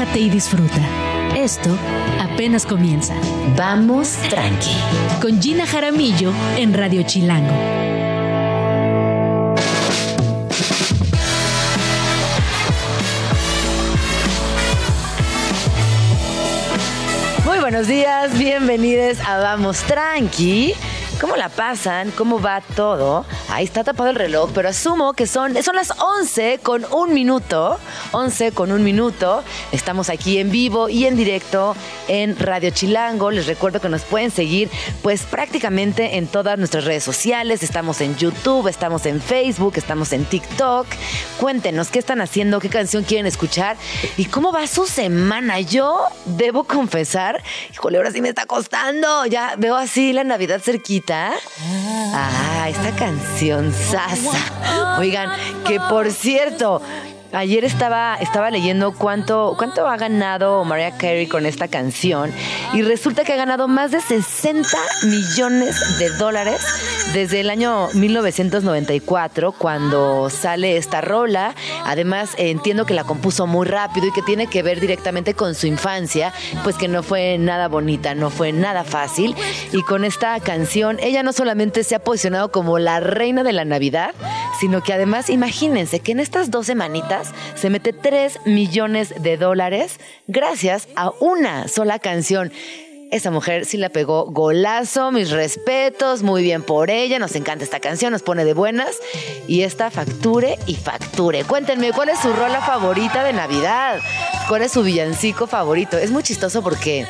relájate y disfruta. Esto apenas comienza. Vamos tranqui. Con Gina Jaramillo en Radio Chilango. Muy buenos días, bienvenidos a Vamos Tranqui. ¿Cómo la pasan? ¿Cómo va todo? Ahí está tapado el reloj, pero asumo que son, son las 11 con un minuto. 11 con un minuto. Estamos aquí en vivo y en directo en Radio Chilango. Les recuerdo que nos pueden seguir pues prácticamente en todas nuestras redes sociales. Estamos en YouTube, estamos en Facebook, estamos en TikTok. Cuéntenos qué están haciendo, qué canción quieren escuchar y cómo va su semana. Yo debo confesar, híjole, ahora sí me está costando. Ya veo así la Navidad cerquita Ah, esta canción sasa. Oigan, que por cierto, Ayer estaba, estaba leyendo cuánto, cuánto ha ganado Mariah Carey con esta canción y resulta que ha ganado más de 60 millones de dólares desde el año 1994 cuando sale esta rola. Además, entiendo que la compuso muy rápido y que tiene que ver directamente con su infancia, pues que no fue nada bonita, no fue nada fácil. Y con esta canción, ella no solamente se ha posicionado como la reina de la Navidad, sino que además, imagínense que en estas dos semanitas se mete 3 millones de dólares gracias a una sola canción. Esa mujer sí la pegó golazo, mis respetos, muy bien por ella, nos encanta esta canción, nos pone de buenas y esta facture y facture. Cuéntenme, ¿cuál es su rola favorita de Navidad? ¿Cuál es su villancico favorito? Es muy chistoso porque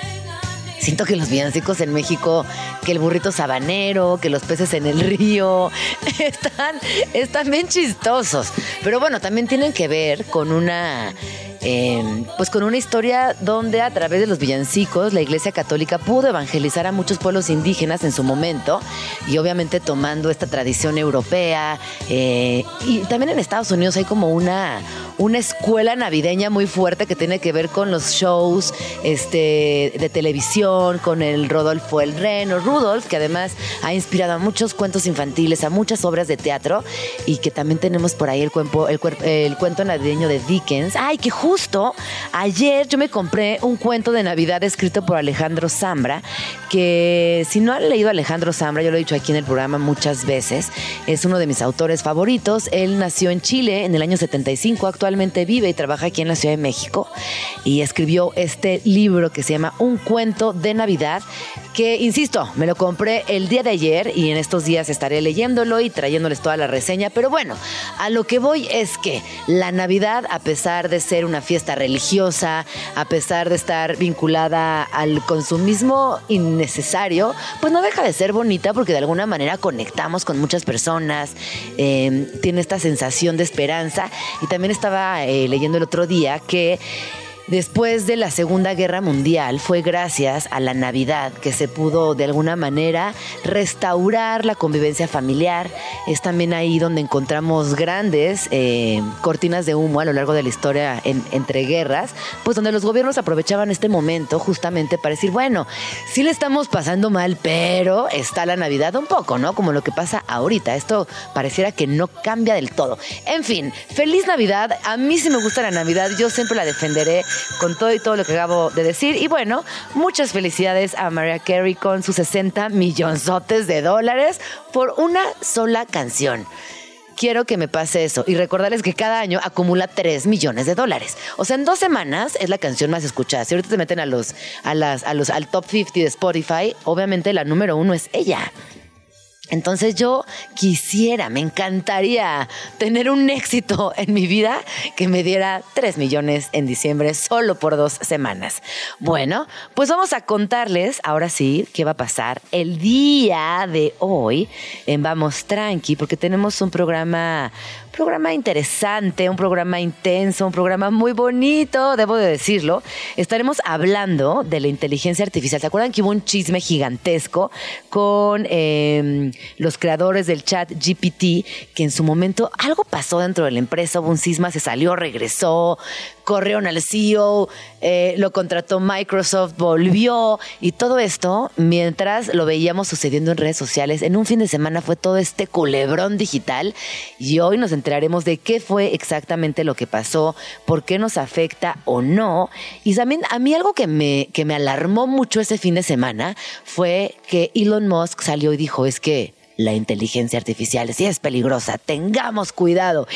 Siento que los villancicos en México, que el burrito sabanero, que los peces en el río, están, están bien chistosos. Pero bueno, también tienen que ver con una Em, pues con una historia donde a través de los villancicos la Iglesia Católica pudo evangelizar a muchos pueblos indígenas en su momento y obviamente tomando esta tradición europea eh, y también en Estados Unidos hay como una, una escuela navideña muy fuerte que tiene que ver con los shows este, de televisión, con el Rodolfo el Reno, Rudolf, que además ha inspirado a muchos cuentos infantiles, a muchas obras de teatro y que también tenemos por ahí el, el, el cuento navideño de Dickens. ¡Ay, justo ayer yo me compré un cuento de Navidad escrito por Alejandro Zambra, que si no han leído Alejandro Zambra, yo lo he dicho aquí en el programa muchas veces, es uno de mis autores favoritos. Él nació en Chile en el año 75, actualmente vive y trabaja aquí en la Ciudad de México y escribió este libro que se llama Un cuento de Navidad, que, insisto, me lo compré el día de ayer y en estos días estaré leyéndolo y trayéndoles toda la reseña, pero bueno, a lo que voy es que la Navidad, a pesar de ser una fiesta religiosa, a pesar de estar vinculada al consumismo innecesario, pues no deja de ser bonita porque de alguna manera conectamos con muchas personas, em, tiene esta sensación de esperanza. Y también estaba eh, leyendo el otro día que Después de la Segunda Guerra Mundial fue gracias a la Navidad que se pudo de alguna manera restaurar la convivencia familiar. Es también ahí donde encontramos grandes eh, cortinas de humo a lo largo de la historia entre guerras, pues donde los gobiernos aprovechaban este momento justamente para decir, bueno, sí le estamos pasando mal, pero está la Navidad un poco, ¿no? Como lo que pasa ahorita. Esto pareciera que no cambia del todo. En fin, feliz Navidad. A mí sí me gusta la Navidad, yo siempre la defenderé con todo y todo lo que acabo de decir. Y bueno, muchas felicidades a Mariah Carey con sus 60 millonzotes de dólares por una sola canción quiero que me pase eso y recordarles que cada año acumula 3 millones de dólares. O sea, en dos semanas es la canción más escuchada. Si ahorita te meten a los, a las, a los, al top 50 de Spotify, obviamente la número uno es ella. Entonces yo quisiera, me encantaría tener un éxito en mi vida que me diera 3 millones en diciembre solo por dos semanas. Bueno, pues vamos a contarles ahora sí qué va a pasar el día de hoy en Vamos Tranqui, porque tenemos un programa programa interesante, un programa intenso, un programa muy bonito, debo de decirlo. Estaremos hablando de la inteligencia artificial. ¿Se acuerdan que hubo un chisme gigantesco con em, los creadores del chat GPT, que en su momento algo pasó dentro de la empresa, hubo un cisma, se salió, regresó, corrieron al CEO, eh, lo contrató Microsoft, volvió y todo esto mientras lo veíamos sucediendo en redes sociales. En un fin de semana fue todo este culebrón digital y hoy nos enteraremos de qué fue exactamente lo que pasó, por qué nos afecta o no. Y también a mí algo que me, que me alarmó mucho ese fin de semana fue que Elon Musk salió y dijo, es que la inteligencia artificial sí es peligrosa, tengamos cuidado.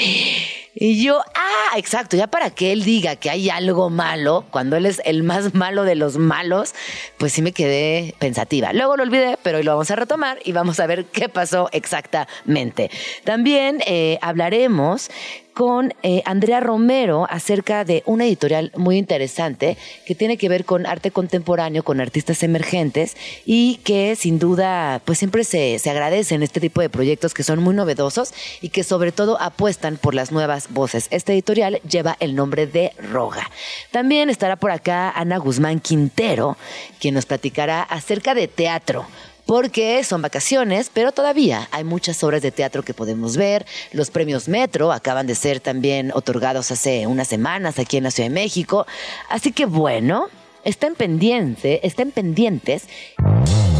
Y yo, ah, exacto, ya para que él diga que hay algo malo, cuando él es el más malo de los malos, pues sí me quedé pensativa. Luego lo olvidé, pero hoy lo vamos a retomar y vamos a ver qué pasó exactamente. También eh, hablaremos con eh, Andrea Romero acerca de una editorial muy interesante que tiene que ver con arte contemporáneo, con artistas emergentes y que sin duda pues siempre se, se agradecen este tipo de proyectos que son muy novedosos y que sobre todo apuestan por las nuevas voces. Esta editorial lleva el nombre de Roga. También estará por acá Ana Guzmán Quintero, quien nos platicará acerca de teatro porque son vacaciones, pero todavía hay muchas obras de teatro que podemos ver. Los premios Metro acaban de ser también otorgados hace unas semanas aquí en la Ciudad de México. Así que bueno, estén pendientes, estén pendientes.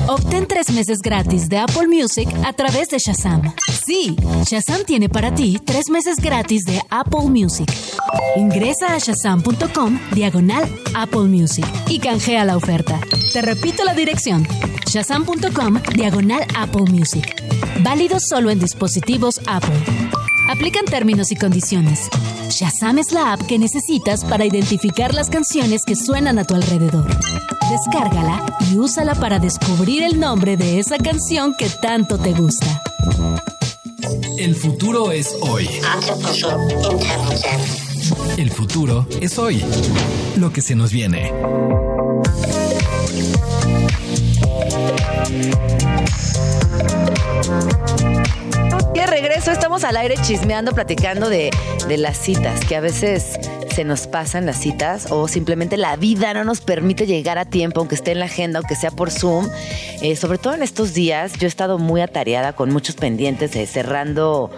Obtén tres meses gratis de Apple Music a través de Shazam. Sí, Shazam tiene para ti tres meses gratis de Apple Music. Ingresa a shazam.com diagonal Apple Music y canjea la oferta. Te repito la dirección: shazam.com diagonal Apple Music. Válido solo en dispositivos Apple. Aplican términos y condiciones. Shazam es la app que necesitas para identificar las canciones que suenan a tu alrededor. Descárgala y úsala para descubrir el nombre de esa canción que tanto te gusta. El futuro es hoy. El futuro es hoy. Lo que se nos viene. De regreso, estamos al aire chismeando, platicando de, de las citas, que a veces se nos pasan las citas o simplemente la vida no nos permite llegar a tiempo, aunque esté en la agenda, aunque sea por Zoom. Eh, sobre todo en estos días, yo he estado muy atareada con muchos pendientes, eh, cerrando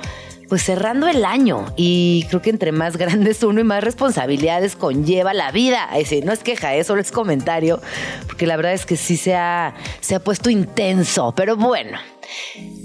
pues cerrando el año y creo que entre más grandes uno y más responsabilidades conlleva la vida. Es no es queja, eso solo es comentario, porque la verdad es que sí se ha, se ha puesto intenso, pero bueno.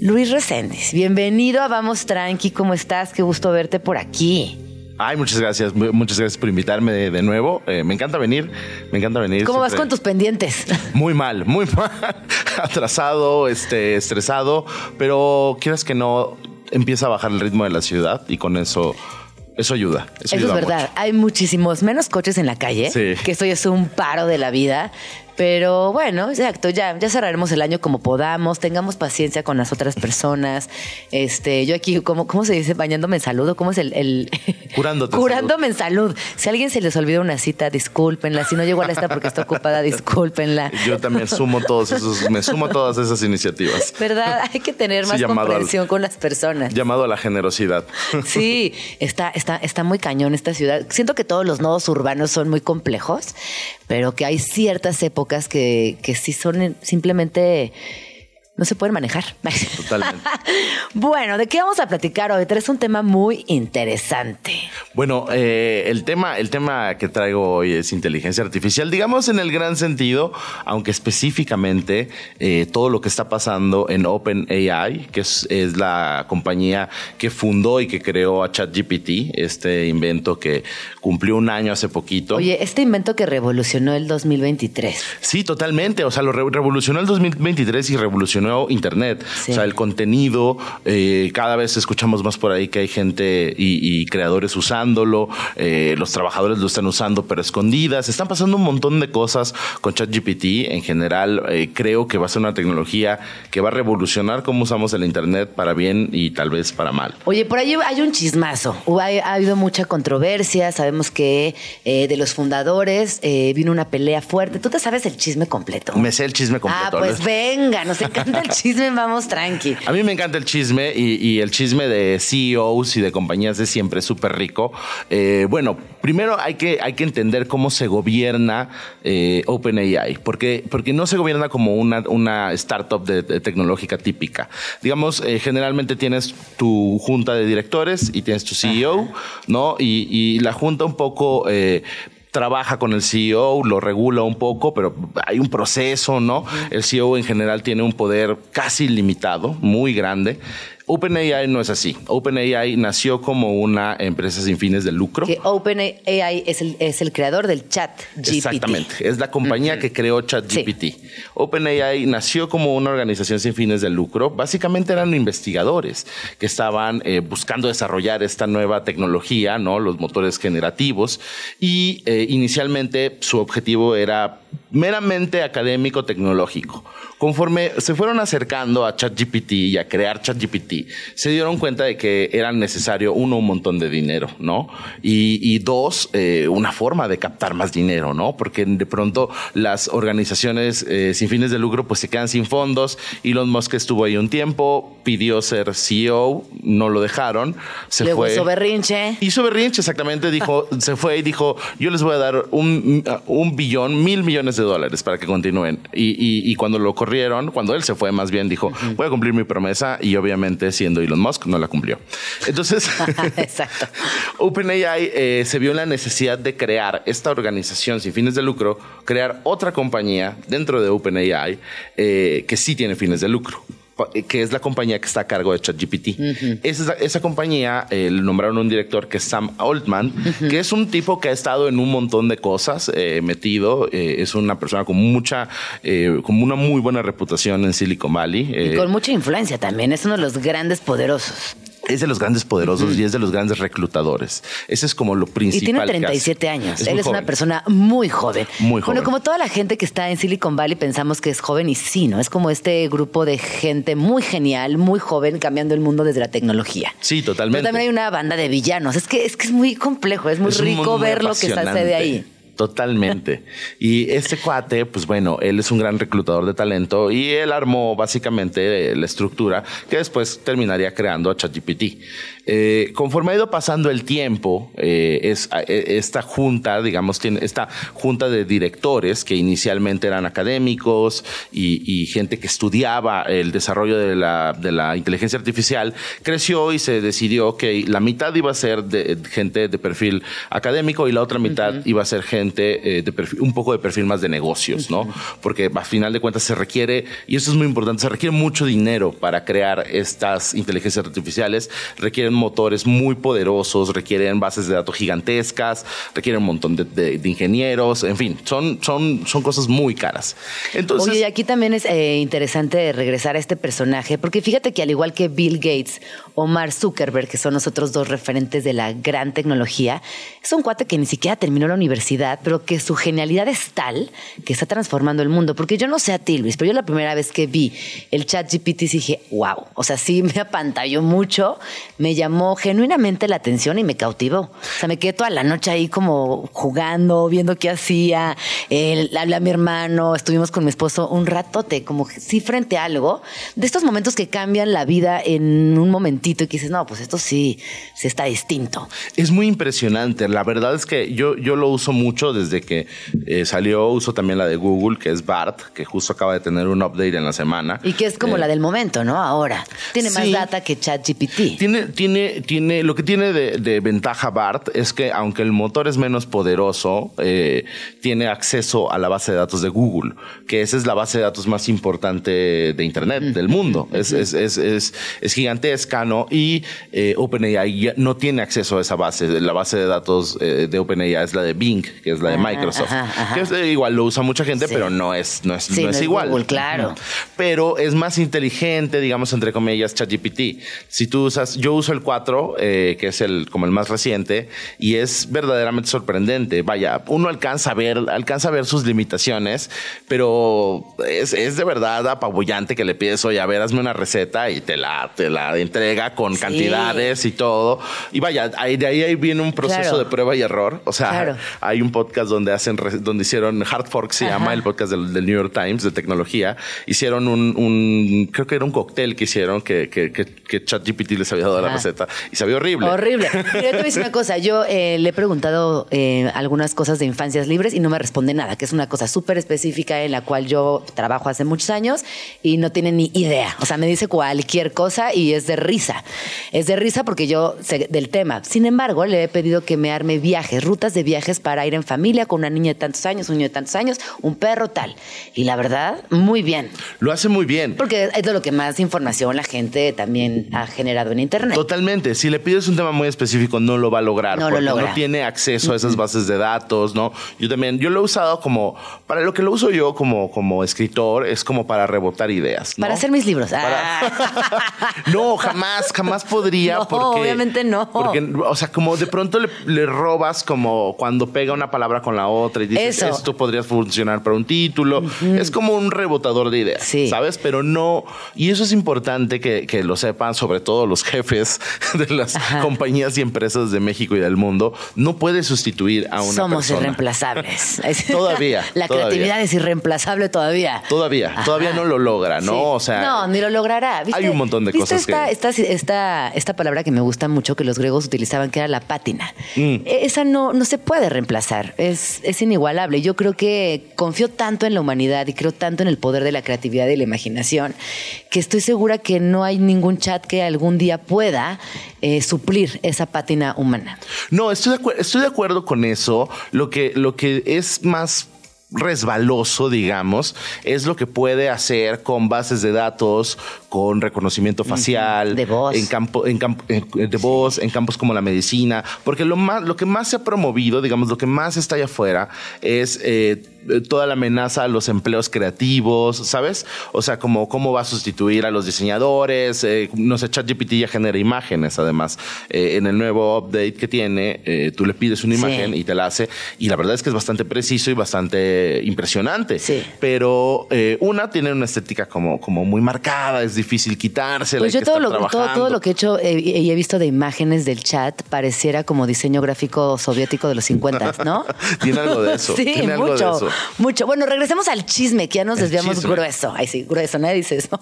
Luis Reséndiz, bienvenido a Vamos Tranqui, ¿cómo estás? Qué gusto verte por aquí. Ay, muchas gracias, mu- muchas gracias por invitarme de, de nuevo. Eh, me encanta venir, me encanta venir. ¿Cómo vas con tus pendientes? Muy mal, muy mal, atrasado, este, estresado, pero quieras que no, empieza a bajar el ritmo de la ciudad y con eso, eso ayuda. Eso Eso, es verdad. mucho. Hay muchísimos menos coches en la calle, Sí. que eso ya es un paro de la vida. Pero bueno, exacto, ya, ya cerraremos el año como podamos, tengamos paciencia con las otras personas. Este, yo aquí, ¿cómo, cómo se dice? Bañándome en salud, ¿o ¿cómo es el, el- Curándote Curándome en salud. Si a alguien se les olvida una cita, discúlpenla. Si no llegó a la esta porque está ocupada, discúlpenla. Yo también sumo todos esos, me sumo a todas esas iniciativas. ¿Verdad? Hay que tener Sí, más al- comprensión con las personas. Llamado a la generosidad. Sí, está, está, está muy cañón esta ciudad. Siento que todos los nodos urbanos son muy complejos, pero que hay ciertas épocas que, que sí son simplemente no se pueden manejar. Totalmente. bueno, ¿de qué vamos a platicar hoy? Traes un tema muy interesante. Bueno, eh, el tema, el tema que traigo hoy es inteligencia artificial, digamos en el gran sentido, aunque específicamente eh, todo lo que está pasando en OpenAI, que es, es la compañía que fundó y que creó a ChatGPT, este invento que cumplió un año hace poquito. Oye, este invento que revolucionó el 2023. Sí, totalmente. O sea, lo re- revolucionó el 2023 y revolucionó Internet. Sí. O sea, el contenido, eh, cada vez escuchamos más por ahí que hay gente y, y creadores usándolo, eh, los trabajadores lo están usando pero escondidas. Están pasando un montón de cosas con ChatGPT. En general, eh, creo que va a ser una tecnología que va a revolucionar cómo usamos el Internet para bien y tal vez para mal. Oye, por ahí hay un chismazo. Ha, ha habido mucha controversia. Sabemos que eh, de los fundadores eh, vino una pelea fuerte. ¿Tú te sabes el chisme completo? Me sé el chisme completo. Ah, pues venga, nos encanta encanta el chisme, vamos tranqui. A mí me encanta el chisme y, el chisme de CEOs y de compañías de siempre es súper rico. Eh, bueno, primero hay que, hay que entender cómo se gobierna eh, OpenAI, porque, porque no se gobierna como una, una startup de, tecnológica típica. Digamos, eh, generalmente tienes tu junta de directores y tienes tu CEO, ¿no? Y, y, la junta un poco trabaja con el CEO, lo regula un poco, pero hay un proceso, ¿no? El CEO en general tiene un poder casi limitado, muy grande. OpenAI no es así. OpenAI nació como una empresa sin fines de lucro. Que OpenAI es el, es el creador del chat GPT. Exactamente. Es la compañía que creó ChatGPT. OpenAI nació como una organización sin fines de lucro. Básicamente eran investigadores que estaban eh, buscando desarrollar esta nueva tecnología, ¿no? Los motores generativos. Y eh, inicialmente su objetivo era meramente académico tecnológico. Conforme se fueron acercando a ChatGPT y a crear ChatGPT, se dieron cuenta de que era necesario, uno, un montón de dinero, ¿no? Y, dos, eh, una forma de captar más dinero, ¿no? Porque de pronto las organizaciones eh, sin fines de lucro pues se quedan sin fondos. Elon Musk estuvo ahí un tiempo, pidió ser CEO, no lo dejaron, se Luego fue. hizo berrinche. Hizo berrinche, exactamente, dijo, se fue y dijo, yo les voy a dar un, un billón, mil millones de dólares para que continúen. Y, y cuando lo corrió cuando él se fue más bien, dijo, voy a cumplir mi promesa y obviamente siendo Elon Musk no la cumplió. Entonces, OpenAI eh, se vio en la necesidad de crear esta organización sin fines de lucro, crear otra compañía dentro de OpenAI eh, que sí tiene fines de lucro que es la compañía que está a cargo de ChatGPT. esa, esa, compañía eh, le nombraron un director que es Sam Altman, que es un tipo que ha estado en un montón de cosas eh, metido. Eh, es una persona con mucha, con una muy buena reputación en Silicon Valley. y con mucha influencia también. Es uno de los grandes poderosos es de los grandes poderosos y es de los grandes reclutadores. Ese es como lo principal. Y tiene 37 años. Él es una persona muy joven. Muy joven. Bueno, como toda la gente que está en Silicon Valley pensamos que es joven y sí, ¿no? Es como este grupo de gente muy genial, muy joven, cambiando el mundo desde la tecnología. Sí, totalmente. Pero también hay una banda de villanos. Es que es, que es muy complejo, es muy rico ver lo que sucede ahí. Totalmente. y este cuate, pues bueno, él es un gran reclutador de talento y él armó básicamente la estructura que después terminaría creando a ChatGPT. Eh, conforme ha ido pasando el tiempo, eh, es, eh, esta junta, digamos, tiene esta junta de directores que inicialmente eran académicos y, gente que estudiaba el desarrollo de la, de la, inteligencia artificial, creció y se decidió que la mitad iba a ser de, gente de perfil académico y la otra mitad iba a ser gente de perfil, un poco de perfil más de negocios, ¿no? Porque a final de cuentas se requiere, y eso es muy importante, se requiere mucho dinero para crear estas inteligencias artificiales, requieren motores muy poderosos, requieren bases de datos gigantescas, requieren un montón de, ingenieros, en fin, son, son, son cosas muy caras. Entonces, Oye, y aquí también es eh, interesante regresar a este personaje, porque fíjate que al igual que Bill Gates o Mark Zuckerberg, que son los otros dos referentes de la gran tecnología, es un cuate que ni siquiera terminó la universidad, pero que su genialidad es tal que está transformando el mundo. Porque yo no sé a ti, Luis, pero yo la primera vez que vi el chat GPT dije, wow, o sea, sí me apantalló mucho, me llamó genuinamente la atención y me cautivó. O sea, me quedé toda la noche ahí como jugando, viendo qué hacía. Él, hablé a mi hermano, estuvimos con mi esposo un ratote, como sí frente a algo. De estos momentos que cambian la vida en un momentito y que dices, no, pues esto sí, sí está distinto. Es muy impresionante. La verdad es que yo, yo lo uso mucho desde que eh, salió. Uso también la de Google, que es BART, que justo acaba de tener un update en la semana. Y que es como eh, la del momento, ¿no? Ahora. Tiene más data que ChatGPT. Tiene, tiene tiene, lo que tiene de, ventaja BART es que aunque el motor es menos poderoso, eh, tiene acceso a la base de datos de Google, que esa es la base de datos más importante de Internet del mundo. Es, es, es, es, gigantesca, Y eh, OpenAI no tiene acceso a esa base. La base de datos eh, de OpenAI es la de Bing, que es la de Microsoft. Que igual lo usa mucha gente, pero no es, no es, no es, igual. Google, claro. Pero es más inteligente, digamos, entre comillas, ChatGPT. Si tú usas, yo uso el 4, eh, que es el como el más reciente, y es verdaderamente sorprendente. Vaya, uno alcanza a ver, alcanza a ver sus limitaciones, pero es, es de verdad apabullante que le pides, oye, a ver, hazme una receta y te la, te la entrega con cantidades y todo. Y vaya, ahí, de ahí, viene un proceso de prueba y error. O sea, hay un podcast donde hacen, donde hicieron Hard Fork, se llama el podcast del, New York Times de tecnología. Hicieron un, creo que era un cóctel que hicieron que, que, que, ChatGPT les había dado la receta y sabía horrible. Horrible. Pero yo te voy a decir una cosa. Yo eh, le he preguntado eh, algunas cosas de infancias libres y no me responde nada, que es una cosa súper específica en la cual yo trabajo hace muchos años y no tiene ni idea. O sea, me dice cualquier cosa y es de risa. Es de risa porque yo sé del tema. Sin embargo, le he pedido que me arme viajes, rutas de viajes para ir en familia con una niña de tantos años, un niño de tantos años, un perro tal. Y la verdad, muy bien. Lo hace muy bien. Porque es de lo que más información la gente también ha generado en Internet. Totalmente. Si le pides un tema muy específico, no lo va a lograr. No porque lo logra. no tiene acceso a esas bases de datos, ¿no? Yo también, yo lo he usado como, para lo que lo uso yo como, como escritor, es como para rebotar ideas. Para hacer mis libros. Ah. no, jamás, jamás podría. No, porque, obviamente no. Porque, o sea, como de pronto le, robas como cuando pega una palabra con la otra y dices, esto podría funcionar para un título. Es como un rebotador de ideas, ¿sabes? Pero no, y eso es importante que, que, lo sepan, sobre todo los jefes de las compañías y empresas de México y del mundo. No puede sustituir a una Somos irreemplazables. todavía. la creatividad es irreemplazable todavía. Todavía, todavía no lo logra, ¿no? O sea, no, ni lo logrará. Hay un montón de cosas esta, que... esta, esta, palabra que me gusta mucho que los griegos utilizaban, que era la pátina. Mm. E, esa no, no se puede reemplazar, es, es inigualable. Yo creo que confío tanto en la humanidad y creo tanto en el poder de la creatividad y la imaginación que estoy segura que no hay ningún chat que algún día pueda eh, suplir esa pátina humana. No, estoy de, estoy de acuerdo con eso. Lo que, lo que es más resbaloso, digamos, es lo que puede hacer con bases de datos, con reconocimiento facial, de voz, en campo, en de voz, en campos como la medicina, porque lo más, lo que más se ha promovido, digamos, lo que más está allá afuera es eh, toda la amenaza a los empleos creativos, ¿sabes? O sea, como cómo va a sustituir a los diseñadores, eh, no sé, ChatGPT ya genera imágenes, además, eh, en el nuevo update que tiene, tú le pides una imagen y te la hace, y la verdad es que es bastante preciso y bastante impresionante. Sí. Pero eh, una tiene una estética como, como muy marcada, es difícil quitársela. Pues yo todo lo, todo, lo que he hecho eh, y he visto de imágenes del chat pareciera como diseño gráfico soviético de los 50, ¿no? tiene algo de eso. sí, mucho, mucho. Bueno, regresemos al chisme, que ya nos desviamos grueso. Ay, sí, grueso, nadie dice eso.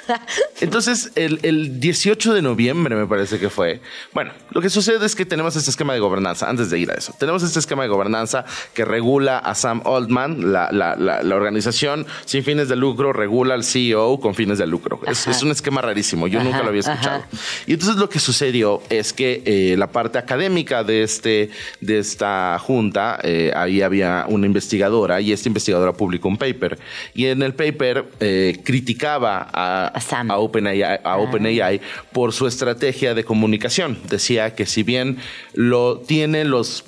Entonces, el, el 18 de noviembre me parece que fue. Bueno, lo que sucede es que tenemos este esquema de gobernanza, antes de ir a eso, tenemos este esquema de gobernanza que regula a Sam Altman la, la, la, organización sin fines de lucro regula al CEO con fines de lucro. Es, un esquema rarísimo, yo nunca lo había escuchado. Y entonces lo que sucedió es que eh, la parte académica de, este, de esta junta, eh, ahí había una investigadora y esta investigadora publicó un paper. Y en el paper eh, criticaba a, a, OpenAI, a ah. OpenAI por su estrategia de comunicación. Decía que si bien lo tienen los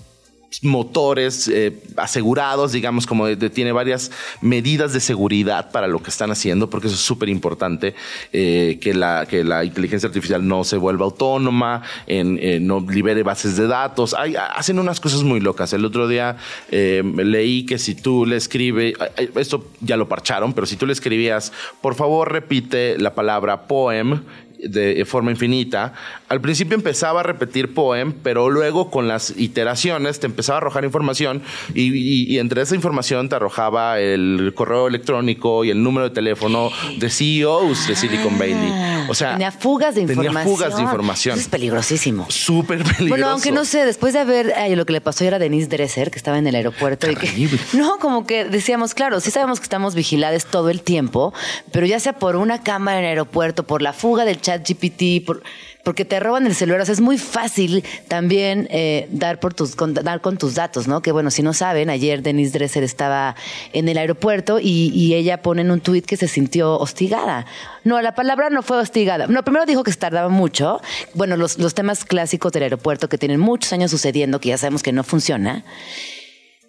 motores eh, asegurados, digamos, como tiene varias medidas de seguridad para lo que están haciendo, porque eso es súper importante, eh, que, la, que la inteligencia artificial no se vuelva autónoma, en, no libere bases de datos. Hay, hacen unas cosas muy locas. El otro día eh, leí que si tú le escribes, esto ya lo parcharon, pero si tú le escribías, por favor repite la palabra poem de forma infinita. Al principio empezaba a repetir poem, pero luego con las iteraciones te empezaba a arrojar información y, entre esa información te arrojaba el correo electrónico y el número de teléfono de CEOs de Silicon Valley. Ah, o sea, tenía fugas de información. Tenía fugas de información. es peligrosísimo. Súper peligroso. Bueno, aunque no sé, después de haber lo que le pasó era a Denise Dresser, que estaba en el aeropuerto y que no, como que decíamos, claro, sí sabemos que estamos vigilados todo el tiempo, pero ya sea por una cámara en el aeropuerto, por la fuga del chat GPT, por, porque te roban el celular. O sea, es muy fácil también eh, dar, por tus, con, dar con tus datos, ¿no? Que bueno, si no saben, ayer Denise Dresser estaba en el aeropuerto y, ella pone en un tuit que se sintió hostigada. No, la palabra no fue hostigada. No, primero dijo que tardaba mucho. Bueno, los, los temas clásicos del aeropuerto que tienen muchos años sucediendo, que ya sabemos que no funciona.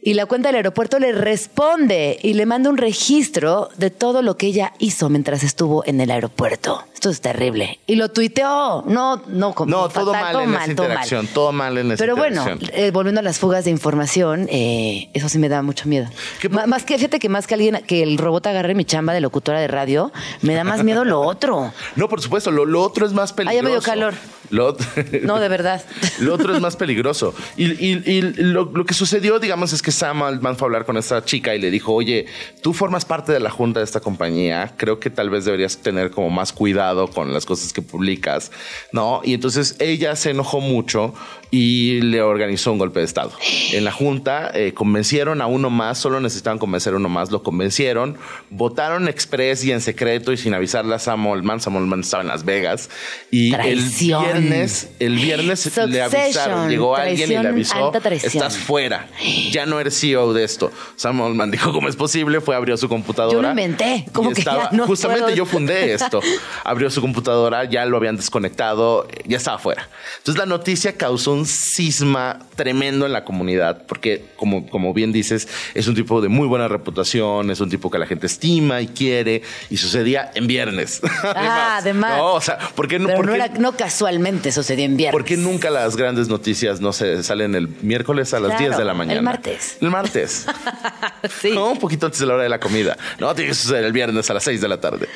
Y la cuenta del aeropuerto le responde y le manda un registro de todo lo que ella hizo mientras estuvo en el aeropuerto esto es terrible. Y lo tuiteó. No, no, como No, todo fatal, mal en esa todo interacción, todo mal en esa Pero bueno, eh, volviendo a las fugas de información, eh, eso sí me da mucho miedo. ¿Qué Ma- más que, fíjate que más que alguien, que el robot agarre mi chamba de locutora de radio, me da más miedo lo otro. No, por supuesto, lo, lo otro es más Ah, peligroso. ya me dio calor. Lo, No, de verdad. Lo otro es más peligroso. Y, y- y lo, lo que sucedió, digamos, es que Sam Altman fue a hablar con esta chica y le dijo, oye, tú formas parte de la junta de esta compañía, creo que tal vez deberías tener como más cuidado con las cosas que publicas, ¿no? Y entonces ella se enojó mucho y le organizó un golpe de Estado. En la junta eh, convencieron a uno más, solo necesitaban convencer a uno más, lo convencieron, votaron express y en secreto y sin avisarle a Sam Altman. Sam Altman estaba en Las Vegas y Traición. el viernes, el viernes le avisaron, llegó alguien y le traición, avisó, traición. estás fuera, ya no eres CEO de esto. Sam Altman dijo, ¿cómo es posible? Fue, abrió su computadora. Yo lo inventé, ¿cómo y que ya no Justamente puedo? yo fundé esto. Abrió su computadora, ya lo habían desconectado, ya estaba fuera. Entonces la noticia causó un cisma tremendo en la comunidad, porque como, como bien dices, es un tipo de muy buena reputación, es un tipo que la gente estima y quiere, y sucedía en viernes. Ah, además. No, o sea, ¿por qué no? Pero por no, qué- era, no casualmente sucedió en viernes. ¿Por qué nunca las grandes noticias no se salen el miércoles a las Claro, 10 de la el mañana? martes. El martes. Sí. No, un poquito antes de la hora de la comida. No, tiene que suceder el viernes a las 6 de la tarde.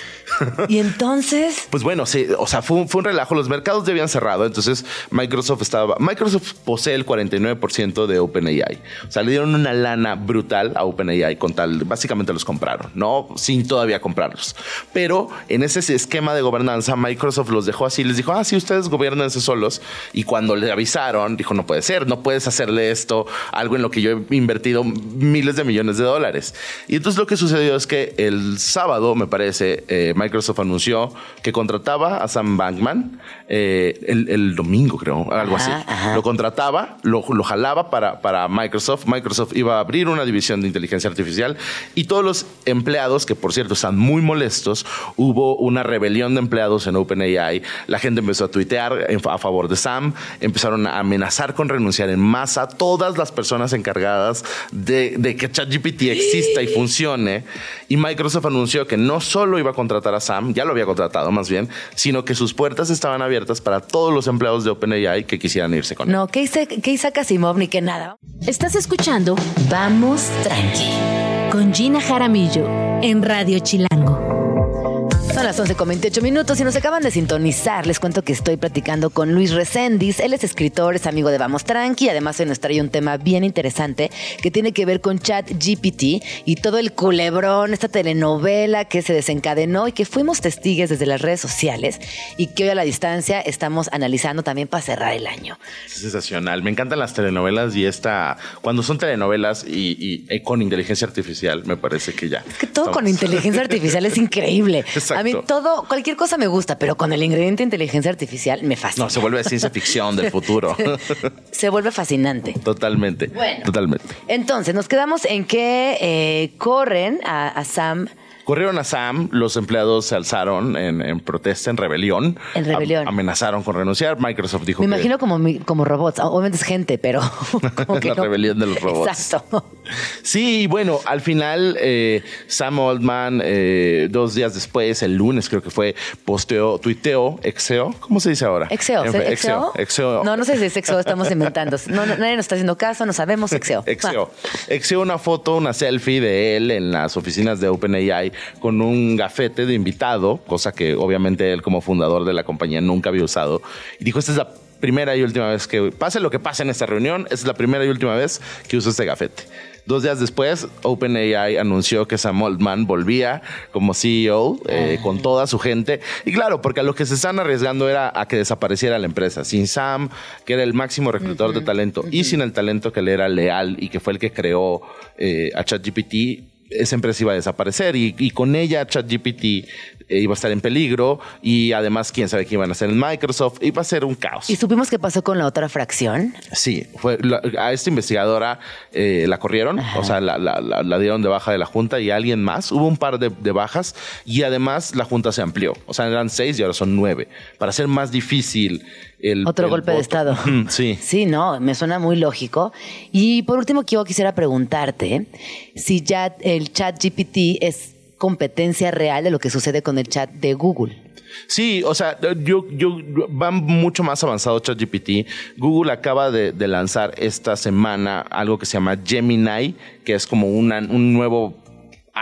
Y entonces, Pues bueno, sí, o sea, fue un, fue un relajo. Los mercados ya habían cerrado, entonces Microsoft estaba. Microsoft posee el 49% de OpenAI. O sea, le dieron una lana brutal a OpenAI con tal. Básicamente los compraron, ¿no? Sin todavía comprarlos. Pero en ese esquema de gobernanza, Microsoft los dejó así. Les dijo, ah, sí, ustedes gobiernense solos. Y cuando le avisaron, dijo, no puede ser, no puedes hacerle esto, algo en lo que yo he invertido miles de millones de dólares. Y entonces lo que sucedió es que el sábado, me parece, eh, Microsoft anunció que contrataba a Sam Bankman eh, el, domingo, creo, algo así. ajá. Lo contrataba, lo, jalaba para, para Microsoft. Microsoft iba a abrir una división de inteligencia artificial y todos los empleados, que por cierto están muy molestos, hubo una rebelión de empleados en OpenAI. La gente empezó a tuitear a favor de Sam, empezaron a amenazar con renunciar en masa todas las personas encargadas de, de que ChatGPT exista y funcione. Y Microsoft anunció que no solo iba a contratar a Sam, ya lo había contratado más bien, sino que sus puertas estaban abiertas para todos los empleados de OpenAI que quisieran irse con él. no, ¿qué hice, qué hizo Asimov ni qué nada? Estás escuchando Vamos tranqui. con Gina Jaramillo en Radio Chilango. Las 11 con 28 minutos y nos acaban de sintonizar. Les cuento que estoy platicando con Luis Recendis. Él es escritor, es amigo de Vamos Tranqui. Además, hoy nos trae un tema bien interesante que tiene que ver con Chat GPT y todo el culebrón, esta telenovela que se desencadenó y que fuimos testigos desde las redes sociales y que hoy a la distancia estamos analizando también para cerrar el año. Es sensacional. Me encantan las telenovelas y esta. Cuando son telenovelas y, y- y con inteligencia artificial, me parece que ya. Es que todo con inteligencia artificial es increíble. Exacto. A mí todo, cualquier cosa me gusta, pero con el ingrediente inteligencia artificial me fascina. No, se vuelve ciencia ficción del futuro. Se vuelve fascinante. Totalmente. Bueno. Totalmente. Entonces, nos quedamos en que eh, corren a, a Sam. Corrieron a Sam, los empleados se alzaron en, en protesta, en rebelión. En rebelión. Am- amenazaron con renunciar. Microsoft dijo Me que imagino como, como robots. Obviamente es gente, pero como que La no. rebelión de los robots. Exacto. Sí, bueno, al final eh, Sam Oldman, eh, dos días después, el lunes creo que fue, posteó, tuiteó, exeo, ¿cómo se dice ahora? Exeo, En- ¿se- exeo, exeo. No, no sé si es exeo, estamos inventando. No, no, nadie nos está haciendo caso, no sabemos exeo. Exeo. Exeo una foto, una selfie de él en las oficinas de OpenAI con un gafete de invitado, cosa que obviamente él como fundador de la compañía nunca había usado. Y dijo, esta es la primera y última vez que, pase lo que pase en esta reunión, esta es la primera y última vez que uso este gafete. Dos días después, OpenAI anunció que Sam Altman volvía como CEO eh, con toda su gente. Y claro, porque a lo que se están arriesgando era a que desapareciera la empresa. Sin Sam, que era el máximo reclutador de talento, y sin el talento que le era leal y que fue el que creó eh, a ChatGPT, esa empresa iba a desaparecer y, y con ella ChatGPT iba a estar en peligro y además quién sabe qué iban a hacer en Microsoft. Iba a ser un caos. ¿Y supimos qué pasó con la otra fracción? Sí, fue la- a esta investigadora eh, la corrieron, o sea, la, la- la- la dieron de baja de la junta y a alguien más. Hubo un par de, de bajas y además la junta se amplió. O sea, eran seis y ahora son nueve. Para hacer más difícil el. Otro el golpe de. Estado. Sí. Sí, no, me suena muy lógico. Y por último, yo quisiera preguntarte si ya el chat GPT es competencia real de lo que sucede con el chat de Google. Sí, o sea, yo, yo va mucho más avanzado ChatGPT. Google acaba de, lanzar esta semana algo que se llama Gemini, que es como una, un nuevo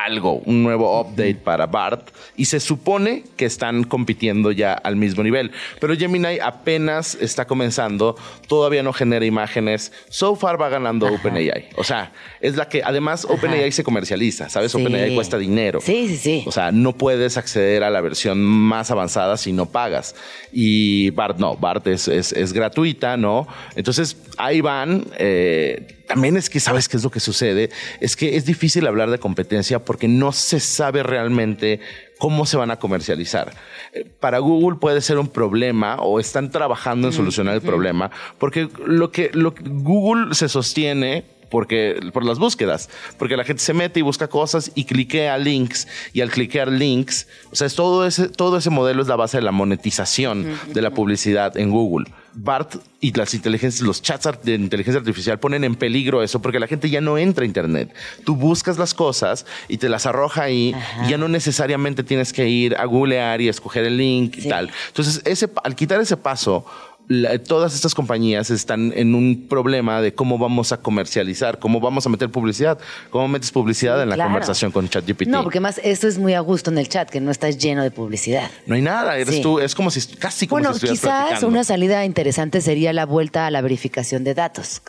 algo, un nuevo update para BART y se supone que están compitiendo ya al mismo nivel. Pero Gemini apenas está comenzando, todavía no genera imágenes. So far va ganando OpenAI. O sea, es la que además OpenAI se comercializa, ¿sabes? Sí. OpenAI cuesta dinero. Sí, sí, sí. O sea, no puedes acceder a la versión más avanzada si no pagas. Y BART no, BART es, es, es gratuita, ¿no? Entonces, ahí van. eh, también es que sabes qué es lo que sucede, es que es difícil hablar de competencia porque no se sabe realmente cómo se van a comercializar. Eh, Para Google puede ser un problema o están trabajando en solucionar el problema porque lo que, lo Google se sostiene porque por las búsquedas, porque la gente se mete y busca cosas y cliquea links y al cliquear links, o sea, es todo ese todo ese modelo es la base de la monetización de la publicidad en Google. BART y las inteligencias, los chats de inteligencia artificial ponen en peligro eso porque la gente ya no entra a internet. Tú buscas las cosas y te las arroja ahí y ya no necesariamente tienes que ir a googlear y escoger el link y tal. Entonces, ese, al quitar ese paso, la- todas estas compañías están en un problema de cómo vamos a comercializar, cómo vamos a meter publicidad, cómo metes publicidad en la Claro. conversación con ChatGPT. No, porque más esto es muy a gusto en el chat, que no estás lleno de publicidad. No hay nada, eres Sí. tú, es como si casi como Bueno, si estuvieras quizás platicando. una salida interesante sería la vuelta a la verificación de datos.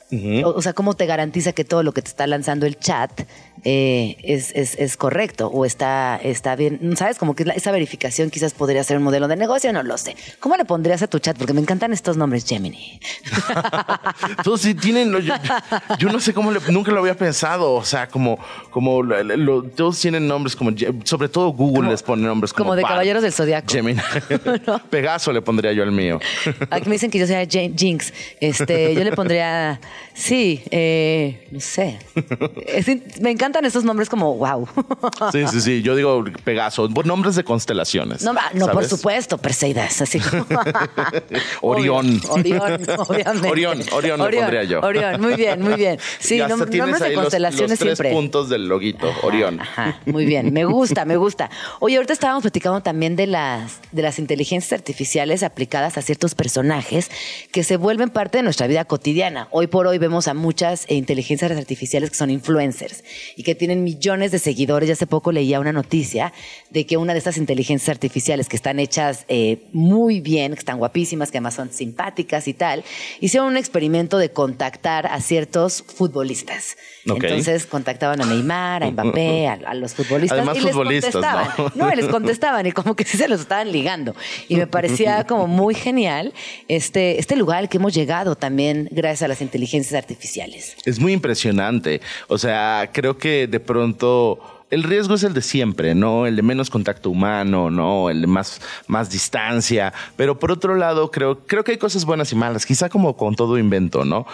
o, o sea, ¿cómo te garantiza que todo lo que te está lanzando el chat eh, es, es- es correcto o está, está bien? ¿Sabes? Como que esa verificación quizás podría ser un modelo de negocio, no lo sé. ¿Cómo le pondrías a tu chat? Porque me encantan estos nombres, Gemini. Todos sí tienen, yo, yo- no sé cómo, le- nunca lo había pensado, o sea, como, como lo- todos tienen nombres como, sobre todo Google les pone nombres como, como de Bart, Caballeros del Zodiaco. Gemini. Pegaso le pondría yo al mío. Aquí me dicen que yo sea Jinx. Este, yo le pondría, sí, eh, no sé. Es me encantan esos nombres como wow. Sí, sí, sí, yo digo Pegaso, nombres de constelaciones. No, ah, no por supuesto, Perseidas, así como. Orión. Orión, obviamente. Orión, Orión lo pondría yo. Orión, muy bien, muy bien. Sí, tienes nombres de ahí los- constelaciones los, tres siempre. puntos del loguito, Orión. Ajá, muy bien, me gusta, me gusta. Oye, ahorita estábamos platicando también de las, de las inteligencias artificiales aplicadas a ciertos personajes que se vuelven parte de nuestra vida cotidiana. Hoy por hoy vemos a muchas eh, inteligencias artificiales que son influencers y que tienen millones de seguidores. Ya hace poco leía una noticia de que una de estas inteligencias artificiales que están hechas eh, muy bien, que están guapísimas, que además son simpáticas y tal, hicieron un experimento de contactar a ciertos futbolistas. Entonces contactaban a Neymar, a Mbappé, a, a los futbolistas. Además, y les futbolistas, contestaban. ¿no? y les contestaban y como que sí se los estaban ligando. Y me parecía como muy genial este, este lugar al que hemos llegado también gracias a las inteligencias artificiales. Es muy impresionante. O sea, creo que de pronto el riesgo es el de siempre, ¿no? El de menos contacto humano, ¿no? El de más, más distancia. Pero por otro lado, creo, creo que hay cosas buenas y malas, quizá como con todo invento, ¿no?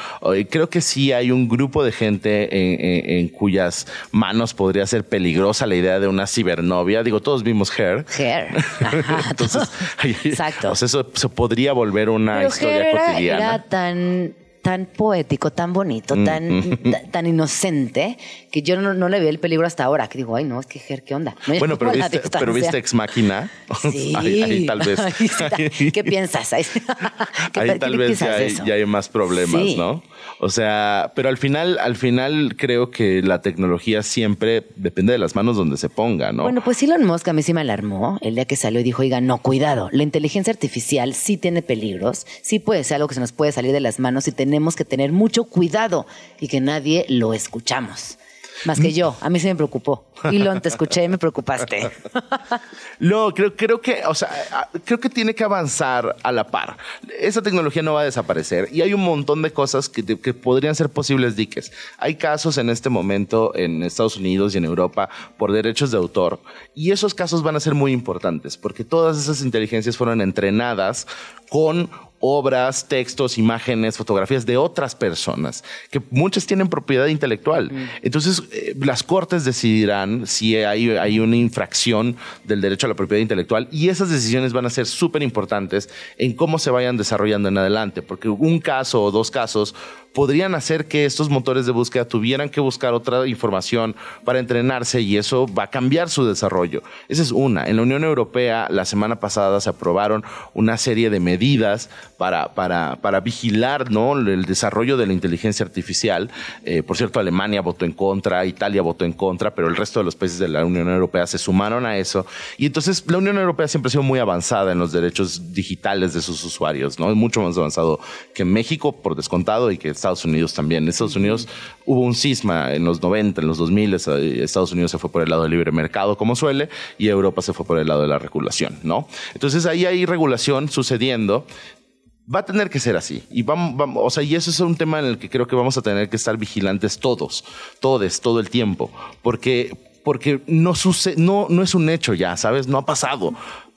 Creo que sí hay un grupo de gente en, en- en cuyas manos podría ser peligrosa la idea de una cibernovia. Digo, todos vimos Hair. Hair. Ajá, Entonces, Exacto. O sea, eso se podría volver una Pero historia Hair era, cotidiana. era tan tan poético, tan bonito, Mm, tan, ta- tan inocente, que yo no, no le vi el peligro hasta ahora. Que digo, ay, no, es que ¿qué onda? No, Bueno, pero viste, pero viste Ex Máquina. Sí. ahí, ahí tal vez. ¿Qué piensas? Ahí, ¿Qué, ahí qué tal vez ya hay, ya hay más problemas, Sí. ¿no? O sea, pero al final, al final creo que la tecnología siempre depende de las manos donde se ponga, ¿no? Bueno, pues Elon Musk a mí sí me alarmó el día que salió y dijo, oiga, no, cuidado, la inteligencia artificial sí tiene peligros, sí puede ser algo que se nos puede salir de las manos y tenemos que tener mucho cuidado y que nadie lo escuchamos. Más que yo, a mí sí me preocupó. Elon, te escuché y me preocupaste. No, creo, creo que, o sea, creo que tiene que avanzar a la par. Esa tecnología no va a desaparecer y hay un montón de cosas que, que podrían ser posibles diques. Hay casos en este momento en Estados Unidos y en Europa por derechos de autor y esos casos van a ser muy importantes porque todas esas inteligencias fueron entrenadas con obras, textos, imágenes, fotografías de otras personas, que muchas tienen propiedad intelectual. Entonces, eh, las cortes decidirán si hay, hay una infracción del derecho a la propiedad intelectual y esas decisiones van a ser súper importantes en cómo se vayan desarrollando en adelante, porque un caso o dos casos podrían hacer que estos motores de búsqueda tuvieran que buscar otra información para entrenarse y eso va a cambiar su desarrollo. Esa es una. En la Unión Europea, la semana pasada se aprobaron una serie de medidas para, para, para vigilar ¿no? el desarrollo de la inteligencia artificial. Eh, por cierto, Alemania votó en contra, Italia votó en contra, pero el resto de los países de la Unión Europea se sumaron a eso. Y entonces la Unión Europea siempre ha sido muy avanzada en los derechos digitales de sus usuarios, ¿no? Mucho más avanzado que México, por descontado, y que Estados Unidos también. En Estados Unidos hubo un cisma en los 90, en los 2000, Estados Unidos se fue por el lado del libre mercado, como suele, y Europa se fue por el lado de la regulación, ¿no? Entonces ahí hay regulación sucediendo va a tener que ser así. Y vamos, o sea, y eso es un tema en el que creo que vamos a tener que estar vigilantes todos, todos, todo el tiempo, porque porque no sucede, no, no es un hecho ya, ¿sabes? No ha pasado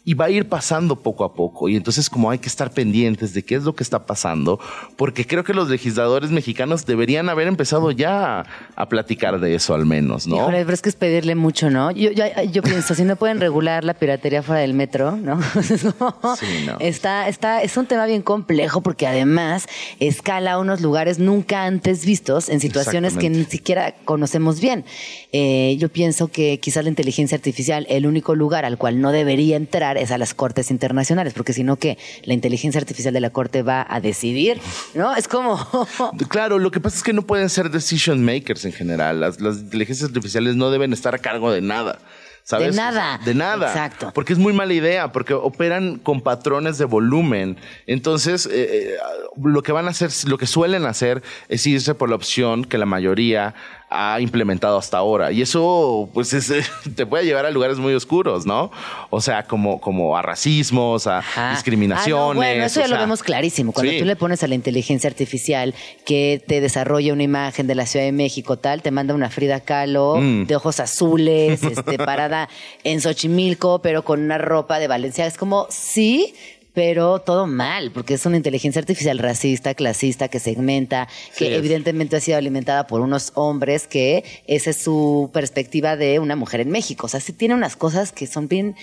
y va a ir pasando poco a poco. Y entonces como hay que estar pendientes de qué es lo que está pasando, porque creo que los legisladores mexicanos deberían haber empezado ya a platicar de eso al menos, ¿no? pero es que es pedirle mucho, ¿no? Yo, yo, pienso, si no pueden regular la piratería fuera del metro, ¿no? sí, no. Está, está, es un tema bien complejo porque además escala a unos lugares nunca antes vistos en situaciones que ni siquiera conocemos bien. Eh, yo pienso que quizás la inteligencia artificial, el único lugar al cual no debería entrar es a las cortes internacionales, porque si no que la inteligencia artificial de la corte va a decidir, ¿no? Es como... claro, lo que pasa es que no pueden ser decision makers en general. Las, inteligencias artificiales no deben estar a cargo de nada. ¿sabes? De nada. De nada. Exacto. Porque es muy mala idea, porque operan con patrones de volumen. Entonces, eh, eh, lo que van a hacer, lo que suelen hacer es irse por la opción que la mayoría ha implementado hasta ahora. Y eso, pues, te puede llevar a lugares muy oscuros, ¿no? O sea, como, como a racismos, a discriminaciones. Ah, bueno, eso ya lo vemos clarísimo. Cuando tú le pones a la inteligencia artificial que te desarrolla una imagen de la Ciudad de México, tal, te manda una Frida Kahlo mm. de ojos azules, este, parada en Xochimilco, pero con una ropa de Valencia. Es como, sí, pero todo mal, porque es una inteligencia artificial racista, clasista, que segmenta, que evidentemente ha sido alimentada por unos hombres que esa es su perspectiva de una mujer en México. O sea, sí tiene unas cosas que son bien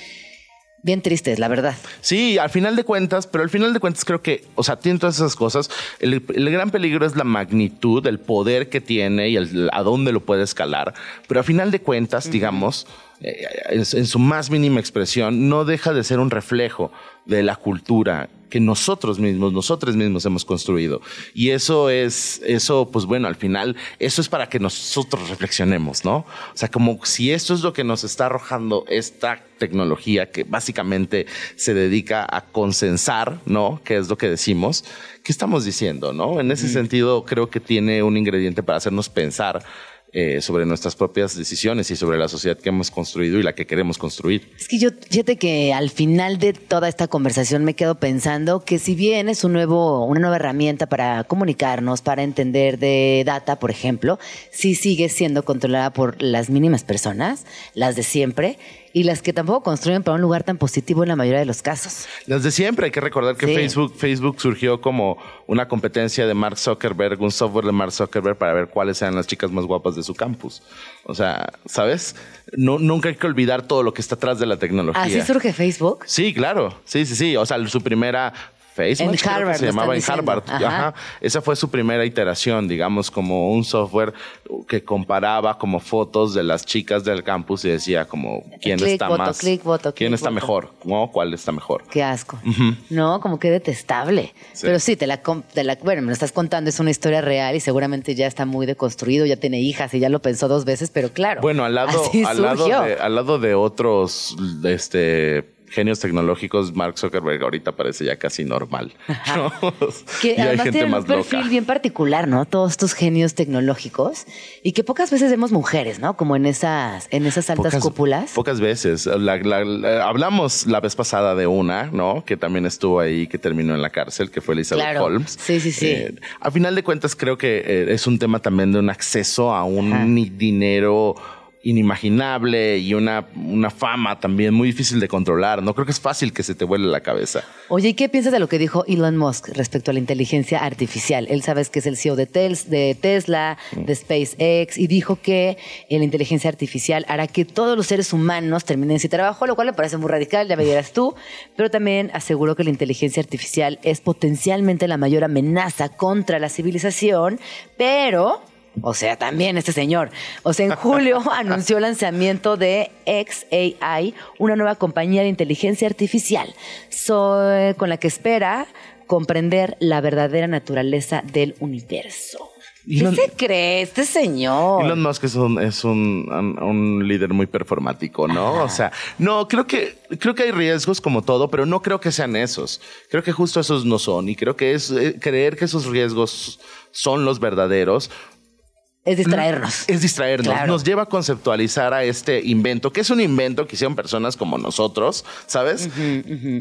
bien tristes, la verdad. Sí, al final de cuentas, pero al final de cuentas creo que, o sea, tiene todas esas cosas. El, gran peligro es la magnitud, el poder que tiene y a dónde lo puede escalar. Pero al final de cuentas, digamos, en, su más mínima expresión, no deja de ser un reflejo de la cultura que nosotros mismos, nosotros mismos hemos construido. Y eso es, eso, pues bueno, al final, eso es para que nosotros reflexionemos, ¿no? O sea, como si esto es lo que nos está arrojando esta tecnología que básicamente se dedica a consensar, ¿no? Que es lo que decimos. ¿Qué estamos diciendo, no? En ese sentido, creo que tiene un ingrediente para hacernos pensar eh, sobre nuestras propias decisiones y sobre la sociedad que hemos construido y la que queremos construir. Es que yo, fíjate que al final de toda esta conversación me quedo pensando que si bien es un nuevo, una nueva herramienta para comunicarnos, para entender de data, por ejemplo, sí sigue siendo controlada por las mínimas personas, las de siempre, y las que tampoco construyen para un lugar tan positivo en la mayoría de los casos. Las de siempre, hay que recordar que Facebook, Facebook surgió como una competencia de Mark Zuckerberg, un software de Mark Zuckerberg para ver cuáles eran las chicas más guapas de su campus. O sea, ¿sabes? No, nunca hay que olvidar todo lo que está atrás de la tecnología. ¿Así surge Facebook? Sí, claro. Sí, sí, sí. O sea, su primera Facebook, en Harvard, se llamaba en Harvard. Ajá. Esa fue su primera iteración, digamos, como un software que comparaba como fotos de las chicas del campus y decía como quién está más, quién está mejor, ¿no? ¿Cuál está mejor? Qué asco. No, como que detestable. Pero sí, te la, te la, bueno, me lo estás contando, es una historia real y seguramente ya está muy deconstruido, ya tiene hijas y ya lo pensó dos veces, pero claro. Bueno, al lado, al lado, de, al lado de otros, este genios tecnológicos, Mark Zuckerberg ahorita parece ya casi normal. Que además tiene un perfil bien particular, ¿no? Todos estos genios tecnológicos y que pocas veces vemos mujeres, ¿no? Como en esas, en esas altas cúpulas. Pocas veces. hablamos la vez pasada de una, ¿no? Que también estuvo ahí, que terminó en la cárcel, que fue Elizabeth Holmes. Sí, sí, sí. Eh, a final de cuentas, creo que eh, es un tema también de un acceso a un dinero inimaginable y una, una fama también muy difícil de controlar. No creo que es fácil que se te vuele la cabeza. Oye, ¿y qué piensas de lo que dijo Elon Musk respecto a la inteligencia artificial? Él sabes que es el CEO de, Tel- de Tesla, de SpaceX, y dijo que eh, la inteligencia artificial hará que todos los seres humanos terminen sin trabajo, lo cual me parece muy radical, ya me dirás tú, pero también aseguró que la inteligencia artificial es potencialmente la mayor amenaza contra la civilización, pero o sea, también este señor. O sea, en julio anunció el lanzamiento de XAI, una nueva compañía de inteligencia artificial, so- con la que espera comprender la verdadera naturaleza del universo. ¿Qué se cree este señor? Elon Musk es un, es un, un- un líder muy performático, ¿no? O sea, no, creo que, creo que hay riesgos como todo, pero no creo que sean esos. Creo que justo esos no son. Y creo que es eh, creer que esos riesgos son los verdaderos. Es distraernos. Es distraernos. Claro. Nos lleva a conceptualizar a este invento, que es un invento que hicieron personas como nosotros, ¿sabes?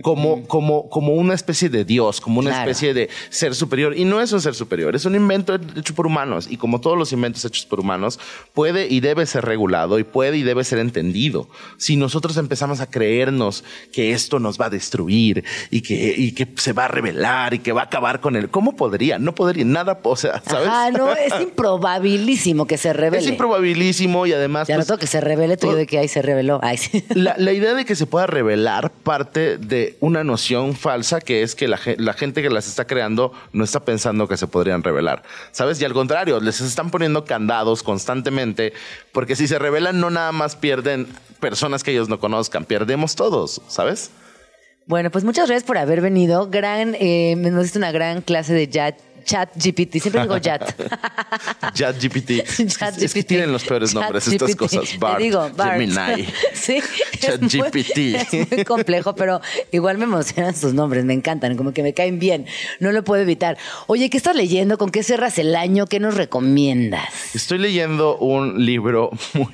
como, como, como una especie de Dios, como una Claro. especie de ser superior. Y no es un ser superior, es un invento hecho por humanos. Y como todos los inventos hechos por humanos, puede y debe ser regulado y puede y debe ser entendido. Si nosotros empezamos a creernos que esto nos va a destruir y que, y que se va a revelar y que va a acabar con él, ¿cómo podría? No podría, nada, o sea, ¿sabes? Ajá, no, es improbabilísimo que se revele. Es improbabilísimo y además... Ya pues, noto que se revele, tú todo- de que ahí se reveló. Ay, sí. la, la idea de que se pueda revelar parte de una noción falsa que es que la gente que las está creando no está pensando que se podrían revelar. ¿Sabes? Y al contrario, les están poniendo candados constantemente porque si se revelan no nada más pierden personas que ellos no conozcan, perdemos todos, ¿sabes? Bueno, pues muchas gracias por haber venido. Gran, eh, nos diste una gran clase de chat, chat GPT. Siempre digo chat. ChatGPT. Es que- Chat es que GPT. tienen los peores Chat nombres estas GPT. cosas. Te Bart, digo, Bart. Gemini. Sí. es muy- ChatGPT. Es muy complejo, pero igual me emocionan sus nombres, me encantan, como que me caen bien. No lo puedo evitar. Oye, ¿qué estás leyendo? ¿Con qué cerras el año? ¿Qué nos recomiendas? Estoy leyendo un libro muy,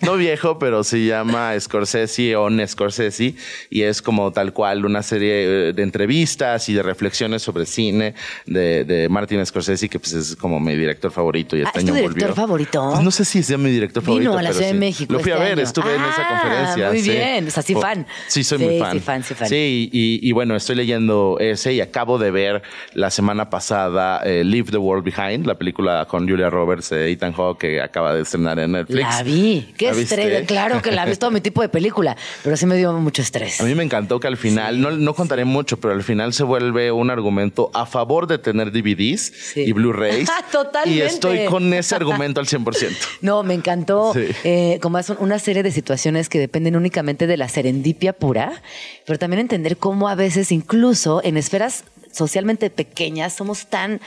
no viejo, pero se llama Scorsese on Scorsese y es como tal cual una serie eh, de entrevistas y de reflexiones sobre cine de, de Martin Scorsese, que pues es como mi director favorito y Ah, este ¿es tu año director volvió. favorito? Pues no sé si sea mi director favorito. Vino a la pero Ciudad de. México. Lo fui este a ver, año. estuve en esa Ah, conferencia. Muy sí. bien, o sea, sí Oh, fan. Sí, soy muy fan. Sí, fan, sí, fan. Sí, y, y bueno, estoy leyendo ese y acabo de ver la semana pasada eh, Leave the World Behind, la película con Julia Roberts, eh, Ethan Hawke, que acaba de estrenar en Netflix. La vi. Qué ¿La estrés. Claro que la vi. Es todo mi tipo de película. Pero sí me dio mucho estrés. A mí me encantó que al final, no, no contaré mucho, pero al final se vuelve un argumento a favor de tener DVDs Sí. y Blu-rays. Totalmente. Y estoy con ese argumento al 100%. No, me encantó. Sí. eh, como es una serie de situaciones que dependen únicamente de la serendipia pura, pero también entender cómo a veces, incluso en esferas socialmente pequeñas, somos tan